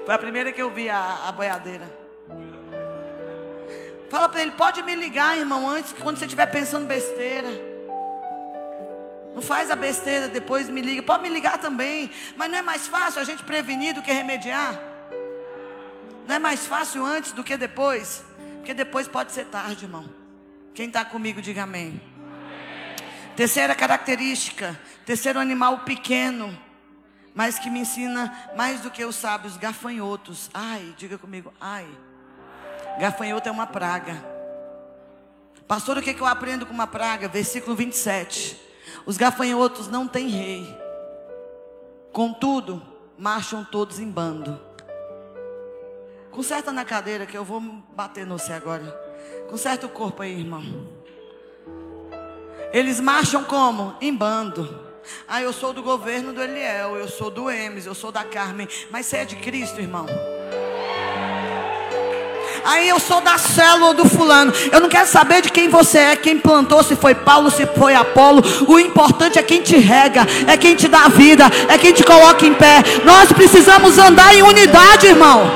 Foi a primeira que eu vi a, a boiadeira. Fala para ele, pode me ligar, irmão, antes, quando você estiver pensando besteira. Não faz a besteira, depois me liga. Pode me ligar também. Mas não é mais fácil a gente prevenir do que remediar? Não é mais fácil antes do que depois? Porque depois pode ser tarde, irmão. Quem está comigo, diga amém. Terceira característica: terceiro animal pequeno mas que me ensina mais do que os sábios, gafanhotos. Ai, diga comigo, ai. Gafanhoto é uma praga. Pastor, o que, que eu aprendo com uma praga? Versículo 27. Os gafanhotos não têm rei. Contudo, marcham todos em bando. Conserta na cadeira que eu vou bater no você agora. Conserta o corpo aí, irmão. Eles marcham como? Em bando. Ah, eu sou do governo do Eliel, eu sou do Emes, eu sou da Carmen. Mas você é de Cristo, irmão. Aí eu sou da célula do fulano. Eu não quero saber de quem você é, quem plantou, se foi Paulo, se foi Apolo. O importante é quem te rega, é quem te dá vida, é quem te coloca em pé. Nós precisamos andar em unidade, irmão.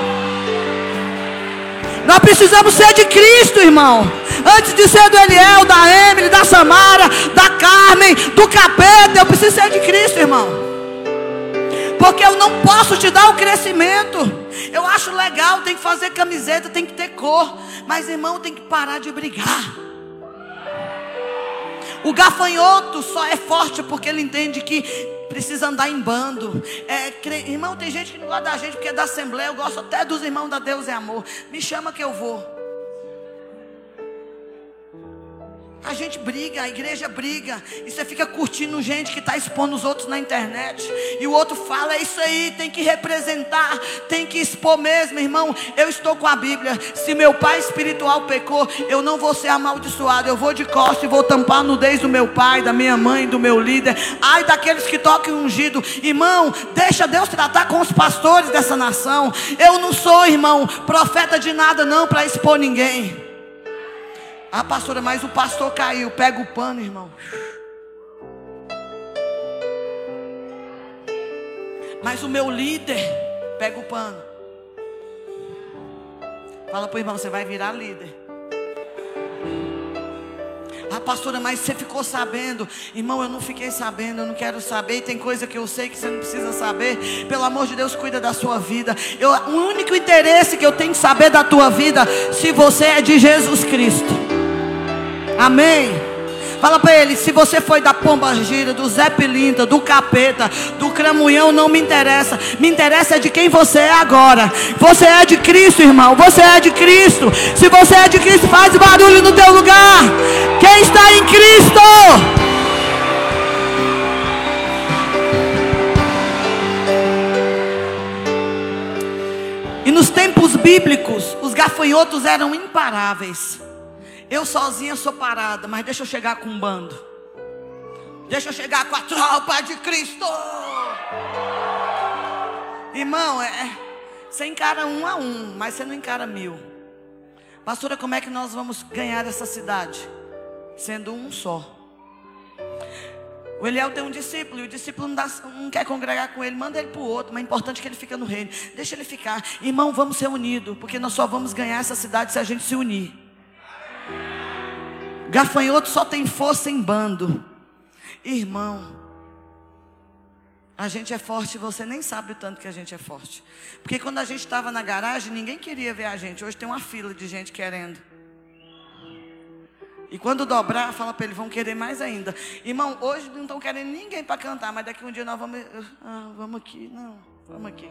Nós precisamos ser de Cristo, irmão. Antes de ser do Eliel, da Emily, da Samara, da Carmen, do capeta, eu preciso ser de Cristo, irmão. Porque eu não posso te dar o crescimento. Eu acho legal, tem que fazer camiseta, tem que ter cor. Mas, irmão, tem que parar de brigar. O gafanhoto só é forte porque ele entende que precisa andar em bando. É, cre... Irmão, tem gente que não gosta da gente porque é da Assembleia. Eu gosto até dos irmãos da Deus é Amor. Me chama que eu vou. A gente briga, a igreja briga. E você fica curtindo gente que está expondo os outros na internet. E o outro fala, é isso aí, tem que representar, tem que expor mesmo, irmão. Eu estou com a Bíblia. Se meu pai espiritual pecou, eu não vou ser amaldiçoado. Eu vou de costas e vou tampar a nudez do meu pai, da minha mãe, do meu líder. Ai daqueles que tocam ungido. Irmão, deixa Deus tratar com os pastores dessa nação. Eu não sou, irmão, profeta de nada não para expor ninguém. Ah, pastora, mas o pastor caiu. Pega o pano, irmão. Mas o meu líder, pega o pano. Fala para o irmão, você vai virar líder. Ah, pastora, mas você ficou sabendo. Irmão, eu não fiquei sabendo, eu não quero saber. E tem coisa que eu sei que você não precisa saber. Pelo amor de Deus, cuida da sua vida. Eu, o único interesse que eu tenho que saber da tua vida, se você é de Jesus Cristo. Amém. Fala para ele, se você foi da pomba gira, do Zé Pilinta, do capeta, do cramunhão, não me interessa. Me interessa é de quem você é agora. Você é de Cristo, irmão. Você é de Cristo. Se você é de Cristo, faz barulho no teu lugar. Quem está em Cristo? E nos tempos bíblicos, os gafanhotos eram imparáveis. Eu sozinha sou parada, mas deixa eu chegar com um bando. Deixa eu chegar com a tropa de Cristo. Irmão, é, você encara um a um, mas você não encara mil. Pastora, como é que nós vamos ganhar essa cidade? Sendo um só. O Eliel tem um discípulo e o discípulo não, dá, não quer congregar com ele, manda ele para o outro, mas é importante que ele fique no reino. Deixa ele ficar. Irmão, vamos ser unidos, porque nós só vamos ganhar essa cidade se a gente se unir. Gafanhoto só tem força em bando. Irmão, a gente é forte e você nem sabe o tanto que a gente é forte. Porque quando a gente estava na garagem, ninguém queria ver a gente. Hoje tem uma fila de gente querendo. E quando dobrar, fala para ele, vão querer mais ainda. Irmão, hoje não estão querendo ninguém para cantar, mas daqui um dia nós vamos. Ah, vamos aqui. Não, vamos aqui.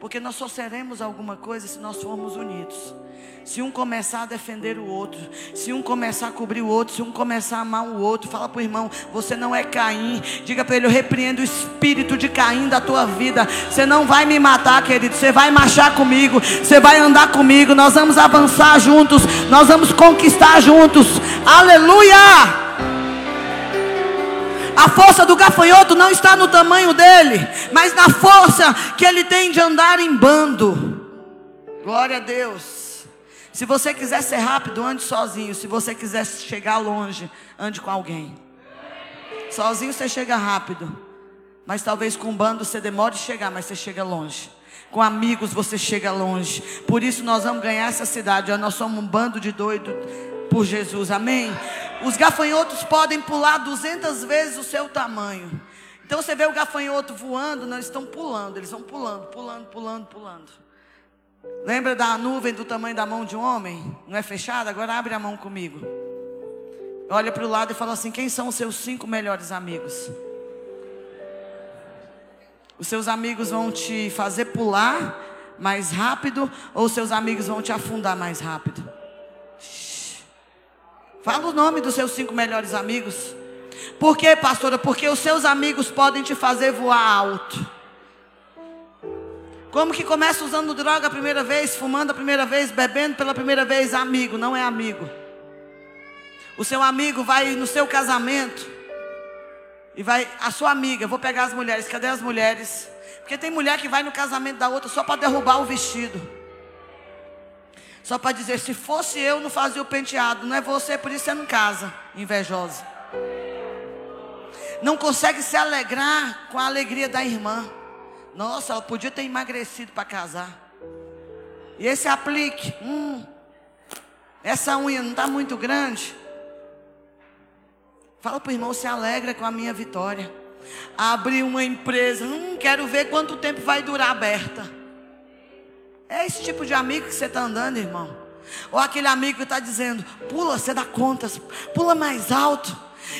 Porque nós só seremos alguma coisa se nós formos unidos. Se um começar a defender o outro, se um começar a cobrir o outro, se um começar a amar o outro, fala para o irmão: você não é Caim. Diga para ele: eu repreendo o espírito de Caim da tua vida. Você não vai me matar, querido. Você vai marchar comigo, você vai andar comigo. Nós vamos avançar juntos, nós vamos conquistar juntos. Aleluia! A força do gafanhoto não está no tamanho dele, mas na força que ele tem de andar em bando. Glória a Deus. Se você quiser ser rápido, ande sozinho. Se você quiser chegar longe, ande com alguém. Sozinho você chega rápido, mas talvez com um bando você demore a chegar, mas você chega longe. Com amigos você chega longe. Por isso nós vamos ganhar essa cidade. Nós somos um bando de doidos por Jesus. Amém? Os gafanhotos podem pular 200 vezes o seu tamanho. Então você vê o gafanhoto voando, não estão pulando, eles vão pulando, pulando, pulando, pulando. Lembra da nuvem do tamanho da mão de um homem? Não é fechada? Agora abre a mão comigo. Olha para o lado e fala assim: quem são os seus cinco melhores amigos? Os seus amigos vão te fazer pular mais rápido ou os seus amigos vão te afundar mais rápido? Fala o nome dos seus cinco melhores amigos. Por quê, pastora? Porque os seus amigos podem te fazer voar alto. Como que começa usando droga a primeira vez, fumando a primeira vez, bebendo pela primeira vez? Amigo, não é amigo. O seu amigo vai no seu casamento e vai, a sua amiga, vou pegar as mulheres, cadê as mulheres? Porque tem mulher que vai no casamento da outra só para derrubar o vestido. Só para dizer, se fosse eu, não fazia o penteado. Não é você, por isso você não casa, invejosa. Não consegue se alegrar com a alegria da irmã. Nossa, ela podia ter emagrecido para casar. E esse aplique, hum, essa unha não está muito grande. Fala para o irmão, se alegra com a minha vitória. Abrir uma empresa, hum, quero ver quanto tempo vai durar aberta. É esse tipo de amigo que você está andando, irmão. Ou aquele amigo que está dizendo: pula, você dá contas, pula mais alto.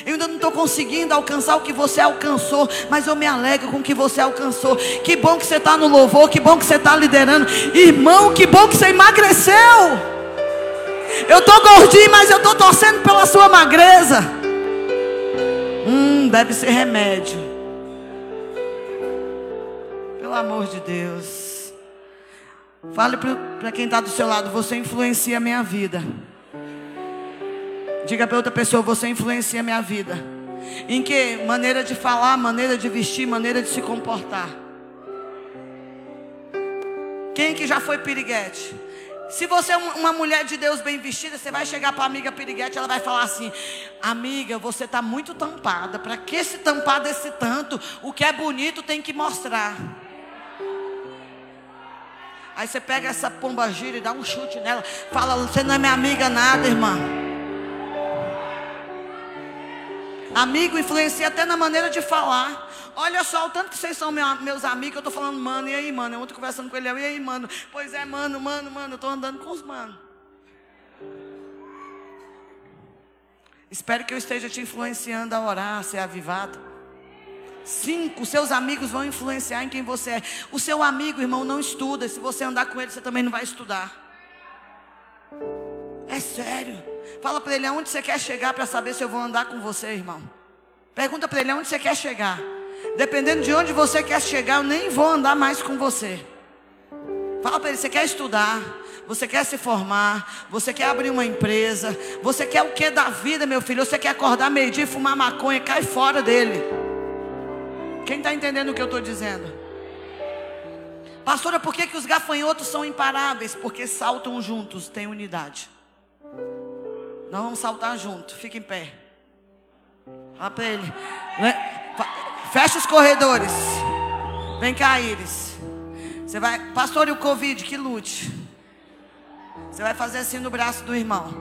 Eu ainda não estou conseguindo alcançar o que você alcançou, mas eu me alegro com o que você alcançou. Que bom que você está no louvor, que bom que você está liderando. Irmão, que bom que você emagreceu. Eu estou gordinho, mas eu estou torcendo pela sua magreza. Hum, deve ser remédio. Pelo amor de Deus. Fale para quem está do seu lado: você influencia a minha vida. Diga para outra pessoa: você influencia a minha vida. Em que? Maneira de falar, maneira de vestir, maneira de se comportar. Quem que já foi piriguete? Se você é uma mulher de Deus bem vestida, você vai chegar para a amiga piriguete, ela vai falar assim: Amiga, você está muito tampada. Para que se tampar desse tanto? O que é bonito tem que mostrar. Aí você pega essa pomba gira e dá um chute nela. Fala: Você não é minha amiga, nada, irmã. Amigo influencia até na maneira de falar. Olha só, o tanto que vocês são meus amigos, eu estou falando, mano, e aí, mano? Eu ontem conversando com ele, e aí, mano? Pois é, mano, mano, mano, eu estou andando com os manos. Espero que eu esteja te influenciando a orar, a ser avivado. Cinco, seus amigos vão influenciar em quem você é. O seu amigo, irmão, não estuda. Se você andar com ele, você também não vai estudar. É sério. Fala para ele aonde você quer chegar para saber se eu vou andar com você, irmão. Pergunta para ele aonde você quer chegar. Dependendo de onde você quer chegar, eu nem vou andar mais com você. Fala para ele, você quer estudar, você quer se formar, você quer abrir uma empresa, você quer o que da vida, meu filho? Você quer acordar meio-dia e fumar maconha, cai fora dele. Quem está entendendo o que eu estou dizendo? Pastora, por que, que os gafanhotos são imparáveis? Porque saltam juntos, tem unidade. Nós vamos saltar junto, fica em pé. Fala para ele. Fecha os corredores. Vem cá, Iris. Você vai, pastor, e o Covid, que lute. Você vai fazer assim no braço do irmão.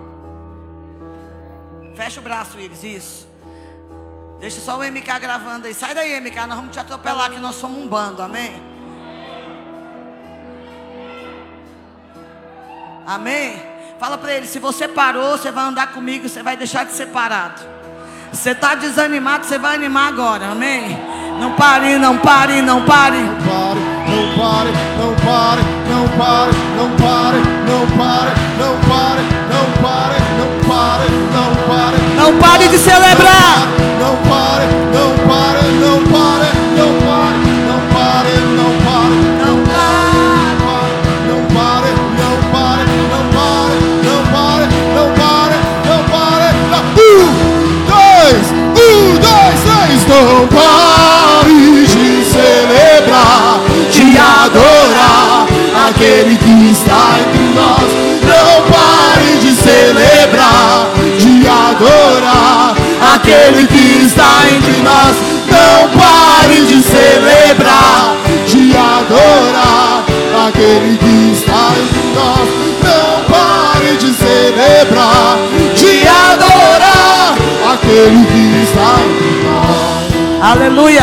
Fecha o braço, Iris, isso. Deixa só o MK gravando aí. Sai daí, MK, nós vamos te atropelar que nós somos um bando, amém? Amém? Fala para ele, se você parou, você vai andar comigo, você vai deixar de ser parado. Você está desanimado, você vai animar agora, amém? Não pare, não pare, não pare. Não pare, não pare, não pare, não pare, não pare, não pare, não pare, não pare, não pare, não pare. Não pare de celebrar. Não pare, não pare, não pare, não pare de celebrar, de adorar aquele que está entre nós. Não pare de celebrar, de adorar aquele que está entre nós. Não pare de celebrar, de adorar aquele que está entre nós. Não pare de celebrar, de adorar aquele que está em nós. Aleluia.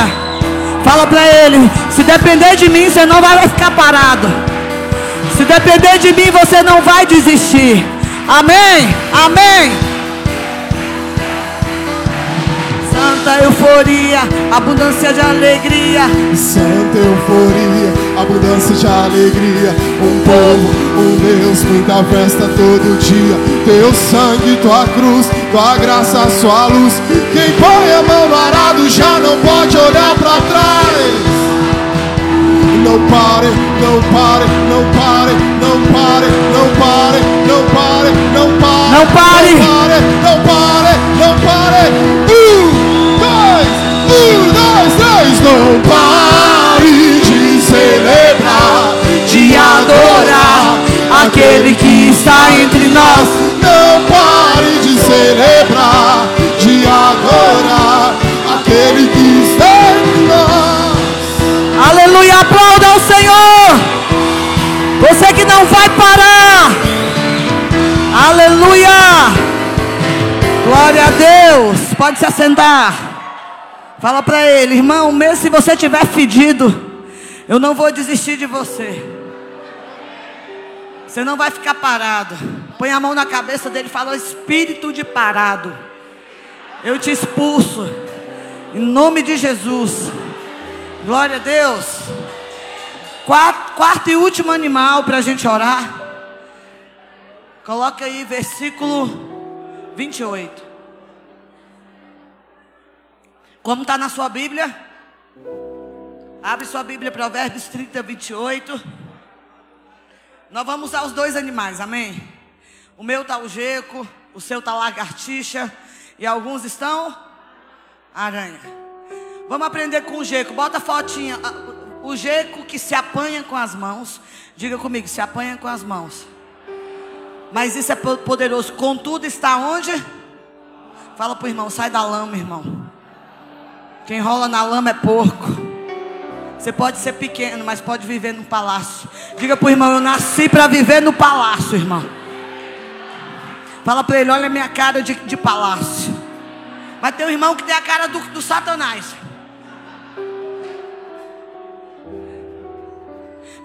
Fala para ele: se depender de mim, você não vai ficar parado. Se depender de mim, você não vai desistir. Amém. Amém. Santa euforia, abundância de alegria. Santa euforia, abundância de alegria. Um povo, um Deus, muita festa todo dia. Teu sangue, tua cruz, tua graça, sua luz. Quem põe a mão no arado já não pode olhar para trás. Não pare, não pare, não pare, não pare, não pare, não pare, não pare, não pare, não pare, não pare, não pare. Um, dois, um, dois, três, não pare aquele que está entre nós. Não pare de celebrar, de adorar aquele que está entre nós. Aleluia, aplauda ao Senhor. Você que não vai parar. Aleluia. Glória a Deus. Pode se assentar. Fala para ele, irmão, mesmo se você tiver fedido, eu não vou desistir de você. Você não vai ficar parado. Põe a mão na cabeça dele e fala: Espírito de parado, eu te expulso. Em nome de Jesus. Glória a Deus. Quarto, quarto e último animal para a gente orar. Coloca aí versículo 28. Como está na sua Bíblia? Abre sua Bíblia, Provérbios 30, 28. Nós vamos usar os dois animais, amém? O meu está o geco, o seu está lagartixa e alguns estão aranha. Vamos aprender com o geco. Bota a fotinha. O geco que se apanha com as mãos. Diga comigo, se apanha com as mãos. Mas isso é poderoso. Contudo, está onde? Fala para o irmão, sai da lama, irmão. Quem rola na lama é porco. Você pode ser pequeno, mas pode viver no palácio. Diga para o irmão, eu nasci para viver no palácio, irmão. Fala para ele, olha a minha cara de, de palácio. Mas tem um irmão que tem a cara do, do satanás.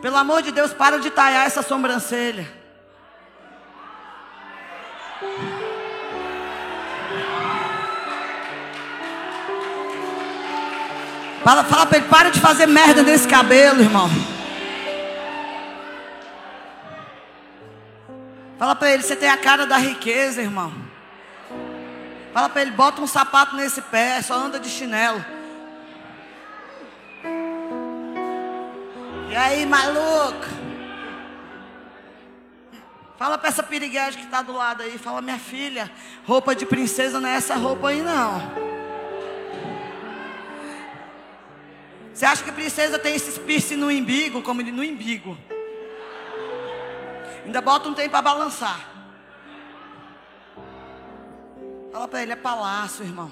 Pelo amor de Deus, para de talhar essa sobrancelha. Fala, fala para ele, para de fazer merda nesse cabelo, irmão. Fala para ele, você tem a cara da riqueza, irmão. Fala para ele, bota um sapato nesse pé, só anda de chinelo. E aí, maluco? Fala para essa piriguete que está do lado aí. Fala, minha filha, roupa de princesa não é essa roupa aí não. Você acha que princesa tem esses piercing no umbigo, como ele no umbigo? Ainda bota um tempo para balançar. Fala para ele, é palácio, irmão.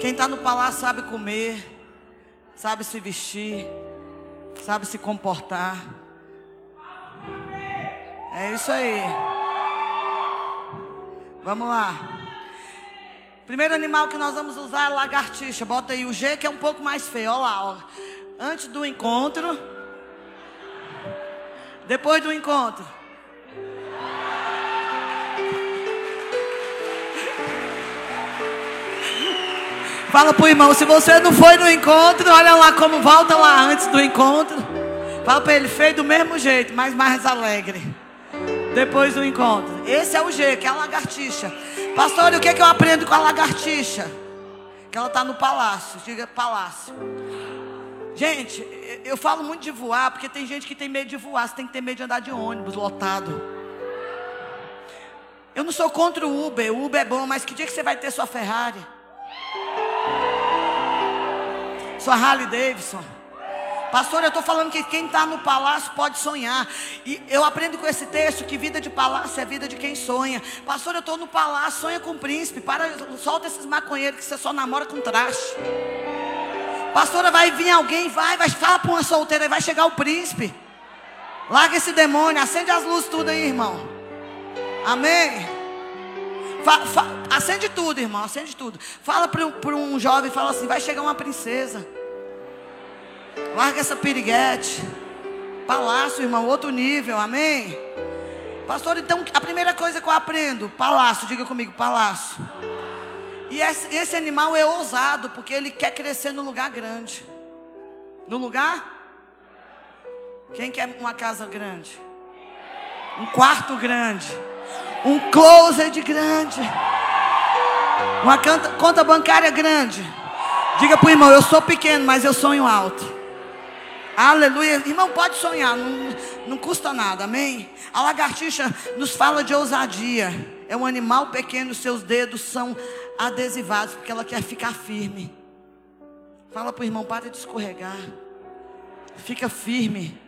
Quem está no palácio sabe comer, sabe se vestir, sabe se comportar. É isso aí. Vamos lá. Primeiro animal que nós vamos usar é a lagartixa. Bota aí o G que é um pouco mais feio. Olha lá, ó. Antes do encontro. Depois do encontro. Fala pro irmão, se você não foi no encontro, olha lá como volta lá antes do encontro. Fala para ele, feio do mesmo jeito, mas mais alegre. Depois do encontro. Esse é o G, que é a lagartixa. Pastor, o que, é que eu aprendo com a lagartixa? Que ela está no palácio. Diga palácio. Gente, eu falo muito de voar, porque tem gente que tem medo de voar. Você tem que ter medo de andar de ônibus lotado. Eu não sou contra o Uber. O Uber é bom, mas que dia que você vai ter sua Ferrari? Sua Harley Davidson? Pastor, eu estou falando que quem está no palácio pode sonhar. E eu aprendo com esse texto que vida de palácio é vida de quem sonha. Pastor, eu estou no palácio, sonha com o príncipe. Para, solta esses maconheiros que você só namora com traste. Pastora, vai vir alguém, vai, vai, fala para uma solteira, vai chegar o príncipe. Larga esse demônio, acende as luzes tudo aí, irmão. Amém. Fa, fa, acende tudo, irmão, acende tudo. Fala para um, jovem, fala assim, vai chegar uma princesa. Larga essa piriguete. Palácio, irmão, outro nível, amém? Pastor, então a primeira coisa que eu aprendo, palácio, diga comigo, palácio. E esse, esse animal é ousado, porque ele quer crescer no lugar grande. No lugar? Quem quer uma casa grande? Um quarto grande. Um closet grande. Uma conta, bancária grande. Diga para o irmão, eu sou pequeno, mas eu sonho alto. Aleluia. Irmão, pode sonhar, não, não custa nada, amém? A lagartixa nos fala de ousadia. É um animal pequeno, seus dedos são adesivados, porque ela quer ficar firme. Fala para o irmão, para de escorregar. Fica firme.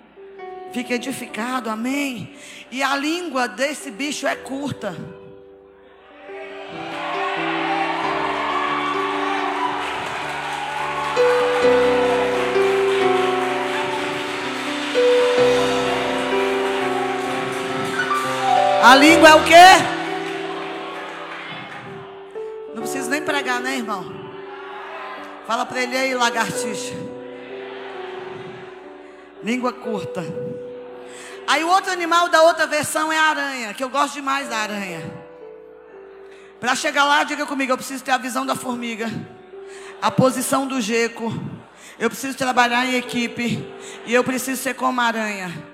Fica edificado, amém? E a língua desse bicho é curta. A língua é o quê? Não preciso nem pregar, né, irmão? Fala para ele aí, lagartixa. Língua curta. Aí o outro animal da outra versão é a aranha, que eu gosto demais da aranha. Para chegar lá, diga comigo, eu preciso ter a visão da formiga, a posição do geco. Eu preciso trabalhar em equipe e eu preciso ser como a aranha.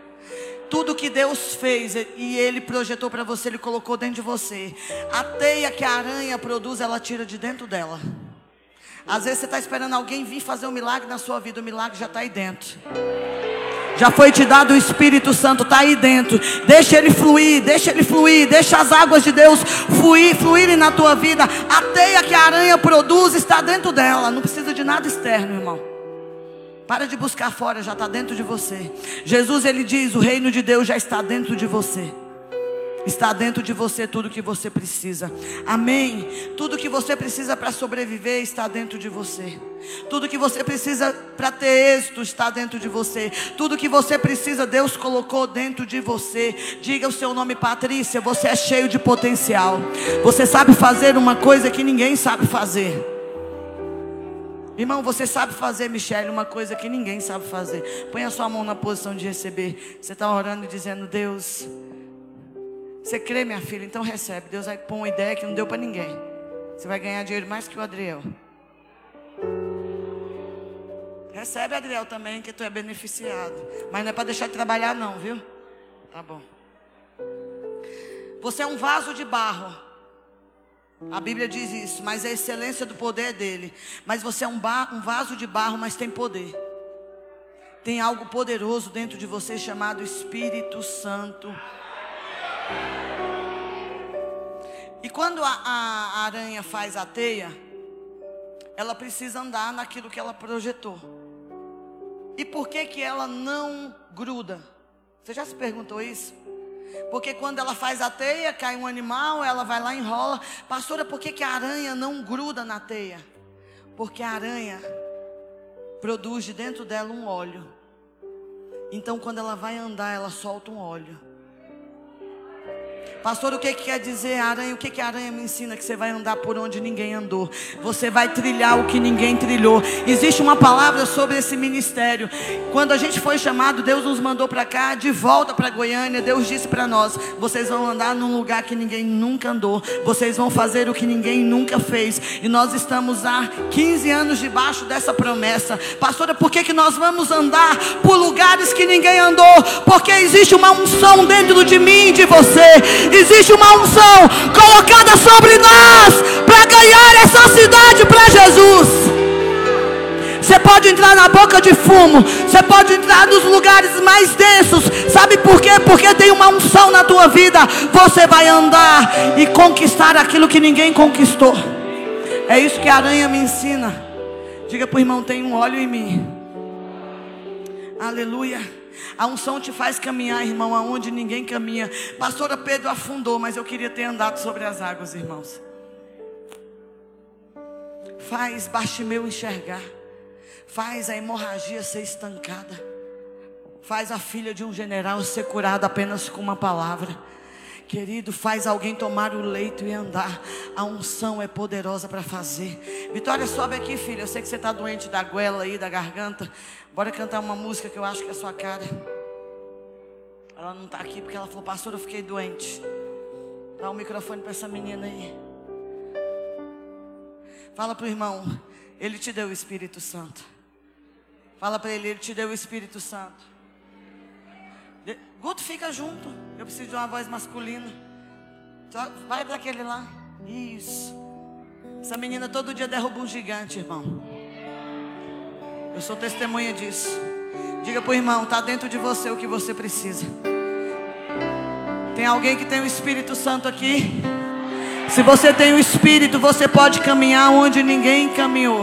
Tudo que Deus fez e Ele projetou para você, Ele colocou dentro de você. A teia que a aranha produz, ela tira de dentro dela. Às vezes você está esperando alguém vir fazer um milagre na sua vida, o milagre já está aí dentro. Já foi te dado o Espírito Santo, está aí dentro. Deixa ele fluir, deixa ele fluir, deixa as águas de Deus fluir, fluírem na tua vida. A teia que a aranha produz está dentro dela. Não precisa de nada externo, irmão. Para de buscar fora, já está dentro de você. Jesus ele diz: o reino de Deus já está dentro de você. Está dentro de você tudo que você precisa. Amém. Tudo que você precisa para sobreviver está dentro de você. Tudo que você precisa para ter êxito está dentro de você. Tudo que você precisa, Deus colocou dentro de você. Diga o seu nome, Patrícia. Você é cheio de potencial. Você sabe fazer uma coisa que ninguém sabe fazer. Irmão, você sabe fazer, Michele, uma coisa que ninguém sabe fazer. Põe a sua mão na posição de receber. Você está orando e dizendo: Deus. Você crê, minha filha? Então recebe. Deus vai pôr uma ideia que não deu para ninguém. Você vai ganhar dinheiro mais que o Adriel. Recebe, Adriel, também, que tu é beneficiado. Mas não é para deixar de trabalhar, não, viu? Tá bom. Você é um vaso de barro. A Bíblia diz isso, mas a excelência do poder é dele. Mas você é um, um vaso de barro, mas tem poder. Tem algo poderoso dentro de você chamado Espírito Santo. E quando a, a, aranha faz a teia, ela precisa andar naquilo que ela projetou. E por que que ela não gruda? Você já se perguntou isso? Porque quando ela faz a teia, cai um animal, ela vai lá e enrola. Pastora, por que, que a aranha não gruda na teia? Porque a aranha produz de dentro dela um óleo. Então, quando ela vai andar, ela solta um óleo. Pastor, o que, que quer dizer aranha? O que, que a aranha me ensina? Que você vai andar por onde ninguém andou. Você vai trilhar o que ninguém trilhou. Existe uma palavra sobre esse ministério. Quando a gente foi chamado, Deus nos mandou para cá, de volta para Goiânia. Deus disse para nós: vocês vão andar num lugar que ninguém nunca andou. Vocês vão fazer o que ninguém nunca fez. E nós estamos há 15 anos debaixo dessa promessa. Pastora, por que, que nós vamos andar por lugares que ninguém andou? Porque existe uma unção dentro de mim e de você existe uma unção colocada sobre nós para ganhar essa cidade para Jesus. Você pode entrar na boca de fumo, você pode entrar nos lugares mais densos. Sabe por quê? Porque tem uma unção na tua vida. Você vai andar e conquistar aquilo que ninguém conquistou. É isso que a aranha me ensina. Diga para o irmão: tem um óleo em mim. Aleluia. A unção te faz caminhar, irmão, aonde ninguém caminha. Pastora Pedro afundou, mas eu queria ter andado sobre as águas, irmãos. Faz Bartimeu enxergar. Faz a hemorragia ser estancada. Faz a filha de um general ser curada apenas com uma palavra. Querido, faz alguém tomar o leito e andar. A unção é poderosa para fazer. Vitória, sobe aqui, filha. Eu sei que você está doente da goela aí, da garganta. Bora cantar uma música que eu acho que é a sua cara. Ela não está aqui porque ela falou, pastor, eu fiquei doente. Dá o um microfone para essa menina aí. Fala para o irmão, ele te deu o Espírito Santo. Fala para ele, ele te deu o Espírito Santo. Guto, fica junto. Eu preciso de uma voz masculina. Vai para aquele lá. Isso. Essa menina todo dia derruba um gigante, irmão. Eu sou testemunha disso. Diga para o irmão, está dentro de você o que você precisa. Tem alguém que tem o Espírito Santo aqui? Se você tem o Espírito, você pode caminhar onde ninguém caminhou.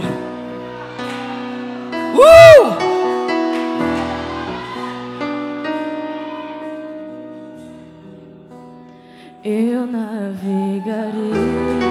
Uh! eu navegarei.